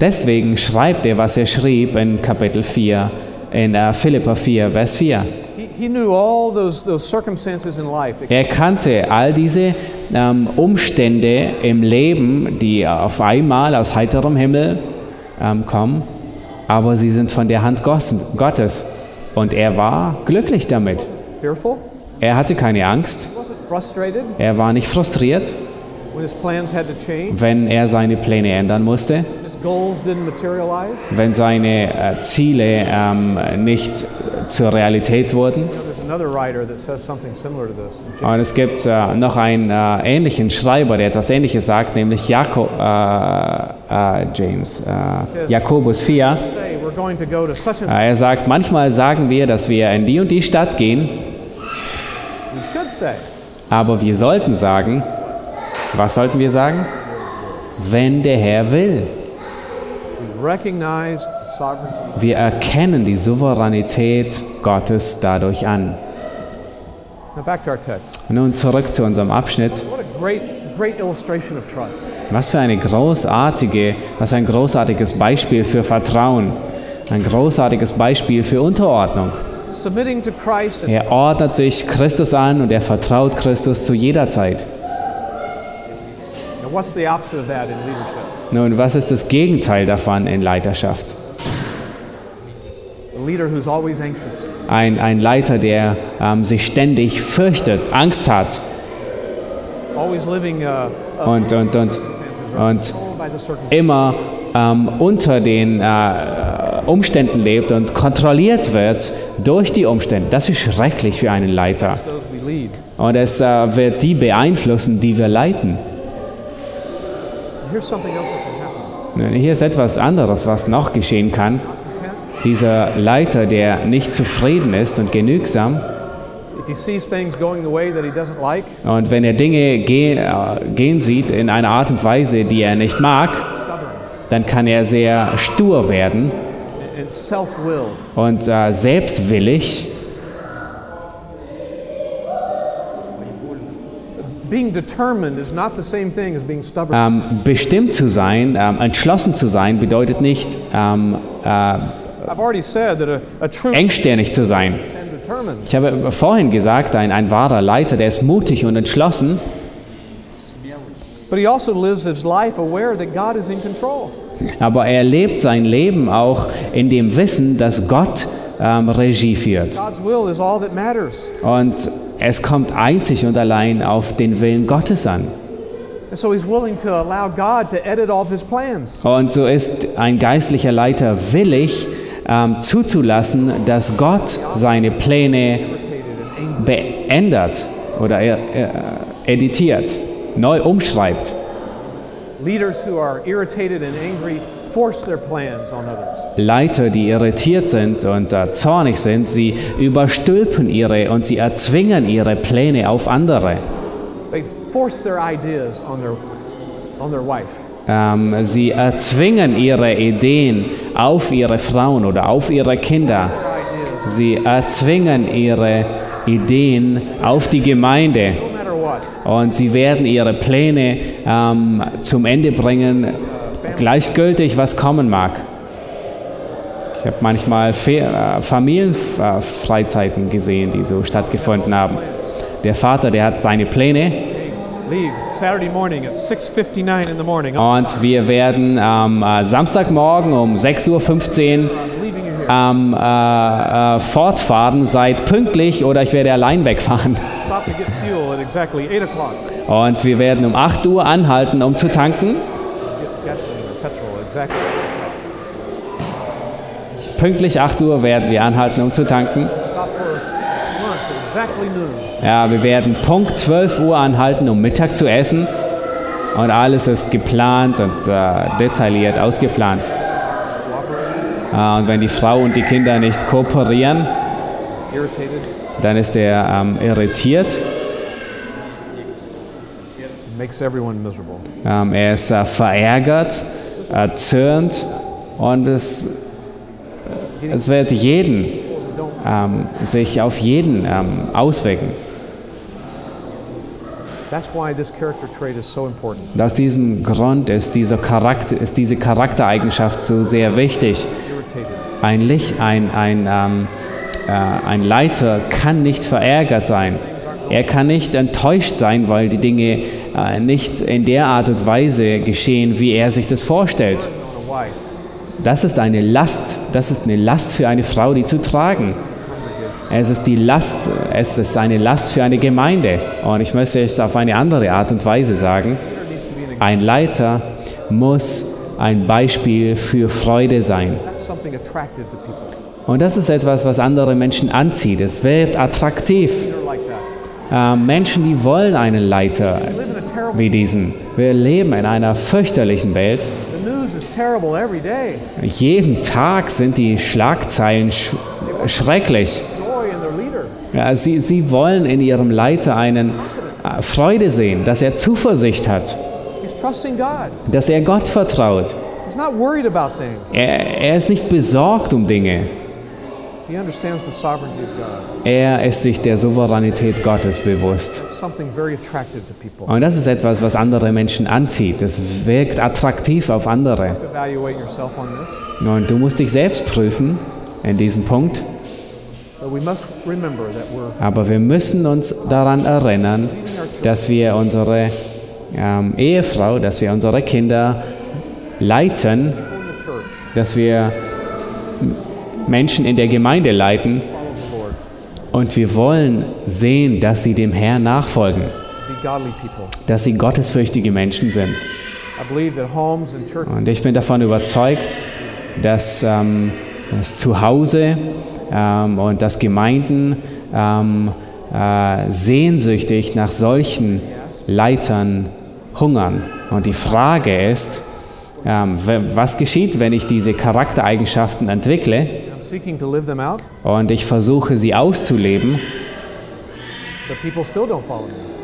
Deswegen schreibt er, was er schrieb in Kapitel 4, in äh, Philippa 4, Vers 4. He, he knew all those, those circumstances in life that Er kannte all diese ähm, Umstände im Leben, die auf einmal aus heiterem Himmel ähm, kommen, aber sie sind von der Hand Gottes. Und er war glücklich damit. Er hatte keine Angst, er war nicht frustriert, wenn er seine Pläne ändern musste, wenn seine äh, Ziele ähm, nicht zur Realität wurden. Und es gibt äh, noch einen äh, ähnlichen Schreiber, der etwas Ähnliches sagt, nämlich Jako, äh, äh, James, äh, Jakobus 4. Say we're going to go to such and Äh, er sagt, manchmal sagen wir, dass wir in die und die Stadt gehen, aber wir sollten sagen, was sollten wir sagen? Wenn der Herr will. Wir erkennen die Souveränität Gottes dadurch an. Now back to our text. Nun zurück zu unserem Abschnitt. What a great, great illustration of trust. Was für eine großartige, was ein großartiges Beispiel für Vertrauen, ein großartiges Beispiel für Unterordnung. Er ordnet sich Christus an und er vertraut Christus zu jeder Zeit. Nun, was ist das Gegenteil davon in Leiterschaft? Ein, ein Leiter, der ähm, sich ständig fürchtet, Angst hat. Always living uh, und, und, und, und immer ähm, unter den äh, Umständen lebt und kontrolliert wird durch die Umstände. Das ist schrecklich für einen Leiter. Und es äh, wird die beeinflussen, die wir leiten. Hier ist etwas anderes, was noch geschehen kann. Dieser Leiter, der nicht zufrieden ist und genügsam, und wenn er Dinge gehen, äh, gehen sieht in einer Art und Weise, die er nicht mag, dann kann er sehr stur werden. Und äh, selbstwillig. Being determined is not the same thing as being stubborn. Ähm, bestimmt zu sein, ähm, entschlossen zu sein, bedeutet nicht ähm, äh, I've already said that a, a true engstirnig zu sein. Ich habe vorhin gesagt, ein, ein wahrer Leiter, der ist mutig und entschlossen, But he also lives his life aware that God is in control. Aber er lebt sein Leben auch in dem Wissen, dass Gott ähm, Regie führt. Und es kommt einzig und allein auf den Willen Gottes an. Und so ist ein geistlicher Leiter willig, ähm, zuzulassen, dass Gott seine Pläne beändert oder er, er, editiert, neu umschreibt. Leiter, die irritiert sind und äh, zornig sind, sie überstülpen ihre und sie erzwingen ihre Pläne auf andere. They force their ideas on their, on their wife. Ähm, sie erzwingen ihre Ideen auf ihre Frauen oder auf ihre Kinder. Sie erzwingen ihre Ideen auf die Gemeinde. Und sie werden ihre Pläne ähm, zum Ende bringen, gleichgültig was kommen mag. Ich habe manchmal Fe äh, Familienfreizeiten gesehen, die so stattgefunden haben. Der Vater, der hat seine Pläne Leave Saturday morning at 6:59 in the morning. und wir werden am äh, Samstagmorgen um 6.15 Uhr Am äh, äh, fortfahren, seid pünktlich oder ich werde allein wegfahren. Stop to get fuel at exactly 8 o'clock. Und wir werden um 8 Uhr anhalten, um zu tanken. Pünktlich 8 Uhr werden wir anhalten, um zu tanken. Ja, wir werden Punkt 12 Uhr anhalten, um Mittag zu essen. Und alles ist geplant und äh, detailliert ausgeplant. Äh, und wenn die Frau und die Kinder nicht kooperieren, dann ist er ähm, irritiert. Ähm, er ist äh, verärgert, erzürnt und es, es wird jeden, ähm, sich auf jeden ähm, auswirken. That's why this character trait is so important. Und aus diesem Grund ist, dieser Charakter, ist diese Charaktereigenschaft so sehr wichtig. Ein, Licht, ein, ein, ähm, äh, ein Leiter kann nicht verärgert sein. Er kann nicht enttäuscht sein, weil die Dinge äh, nicht in der Art und Weise geschehen, wie er sich das vorstellt. Das ist eine Last. Das ist eine Last für eine Frau, die zu tragen. Es ist die Last. Es ist eine Last für eine Gemeinde. Und ich möchte es auf eine andere Art und Weise sagen. Ein Leiter muss ein Beispiel für Freude sein. That's something attractive to people. Und das ist etwas, was andere Menschen anzieht. Es wird attraktiv. They're like that. Äh, Menschen, die wollen einen Leiter wie diesen. Wir leben in einer fürchterlichen Welt. Jeden Tag sind die Schlagzeilen sch schrecklich. Ja, sie, sie wollen in ihrem Leiter einen äh, Freude sehen, dass er Zuversicht hat, dass er Gott vertraut. Er, er ist nicht besorgt um Dinge. Er ist sich der Souveränität Gottes bewusst. Und das ist etwas, was andere Menschen anzieht. Das wirkt attraktiv auf andere. Und du musst dich selbst prüfen in diesem Punkt. Aber wir müssen uns daran erinnern, dass wir unsere ähm, Ehefrau, dass wir unsere Kinder leiten, dass wir Menschen in der Gemeinde leiten und wir wollen sehen, dass sie dem Herrn nachfolgen, dass sie gottesfürchtige Menschen sind. Und ich bin davon überzeugt, dass ähm, das Zuhause ähm, und dass Gemeinden ähm, äh, sehnsüchtig nach solchen Leitern hungern. Und die Frage ist, was geschieht, wenn ich diese Charaktereigenschaften entwickle und ich versuche sie auszuleben,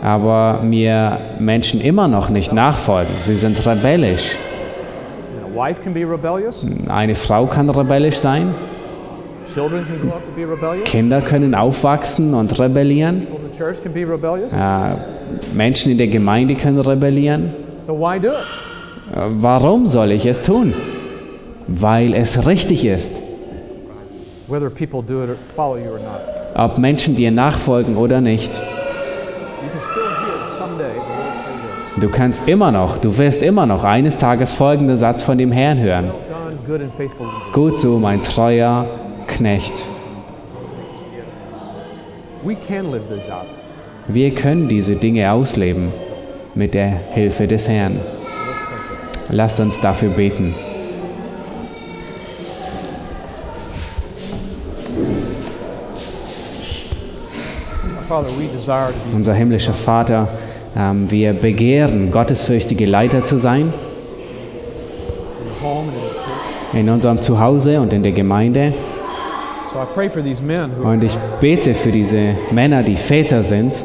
aber mir Menschen immer noch nicht nachfolgen. Sie sind rebellisch. Eine Frau kann rebellisch sein. Kinder können aufwachsen und rebellieren. Äh, Menschen in der Gemeinde können rebellieren. Warum soll ich es tun? Weil es richtig ist. Ob Menschen dir nachfolgen oder nicht. Du kannst immer noch, du wirst immer noch eines Tages folgenden Satz von dem Herrn hören. Gut so, mein treuer Knecht. Wir können diese Dinge ausleben mit der Hilfe des Herrn. Lasst uns dafür beten. Unser himmlischer Vater, ähm, wir begehren, gottesfürchtige Leiter zu sein in unserem Zuhause und in der Gemeinde. Und ich bete für diese Männer, die Väter sind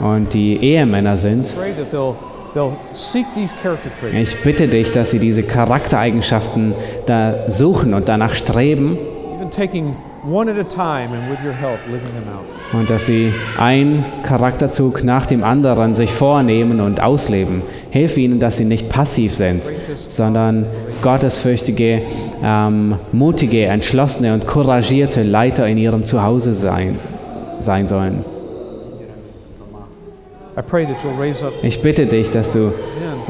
und die Ehemänner sind. Ich bitte dich, dass sie diese Charaktereigenschaften da suchen und danach streben even taking one at a time and with your help living them out. und dass sie einen Charakterzug nach dem anderen sich vornehmen und ausleben. Hilf ihnen, dass sie nicht passiv sind, sondern gottesfürchtige, ähm, mutige, entschlossene und couragierte Leiter in ihrem Zuhause sein, sein sollen. I pray that you'll raise up Ich bitte dich, dass du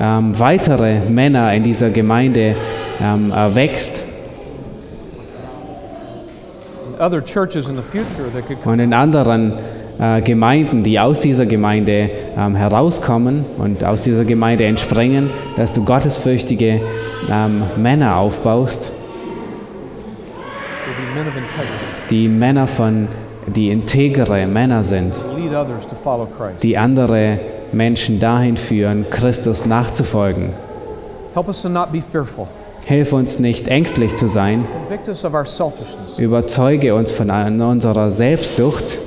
ähm, weitere Männer in dieser Gemeinde ähm, erwächst. Und in anderen äh, Gemeinden, die aus dieser Gemeinde ähm, herauskommen und aus dieser Gemeinde entspringen, dass du gottesfürchtige ähm, Männer aufbaust, die Männer von, die integere Männer sind, die andere Menschen dahin führen, Christus nachzufolgen. Hilf uns nicht ängstlich zu sein, überzeuge uns von unserer Selbstsucht.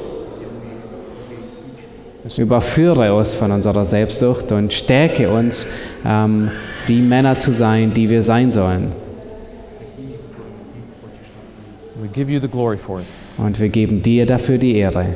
Überführe uns von unserer Selbstsucht und stärke uns, ähm, die Männer zu sein, die wir sein sollen. Und wir geben dir dafür die Ehre.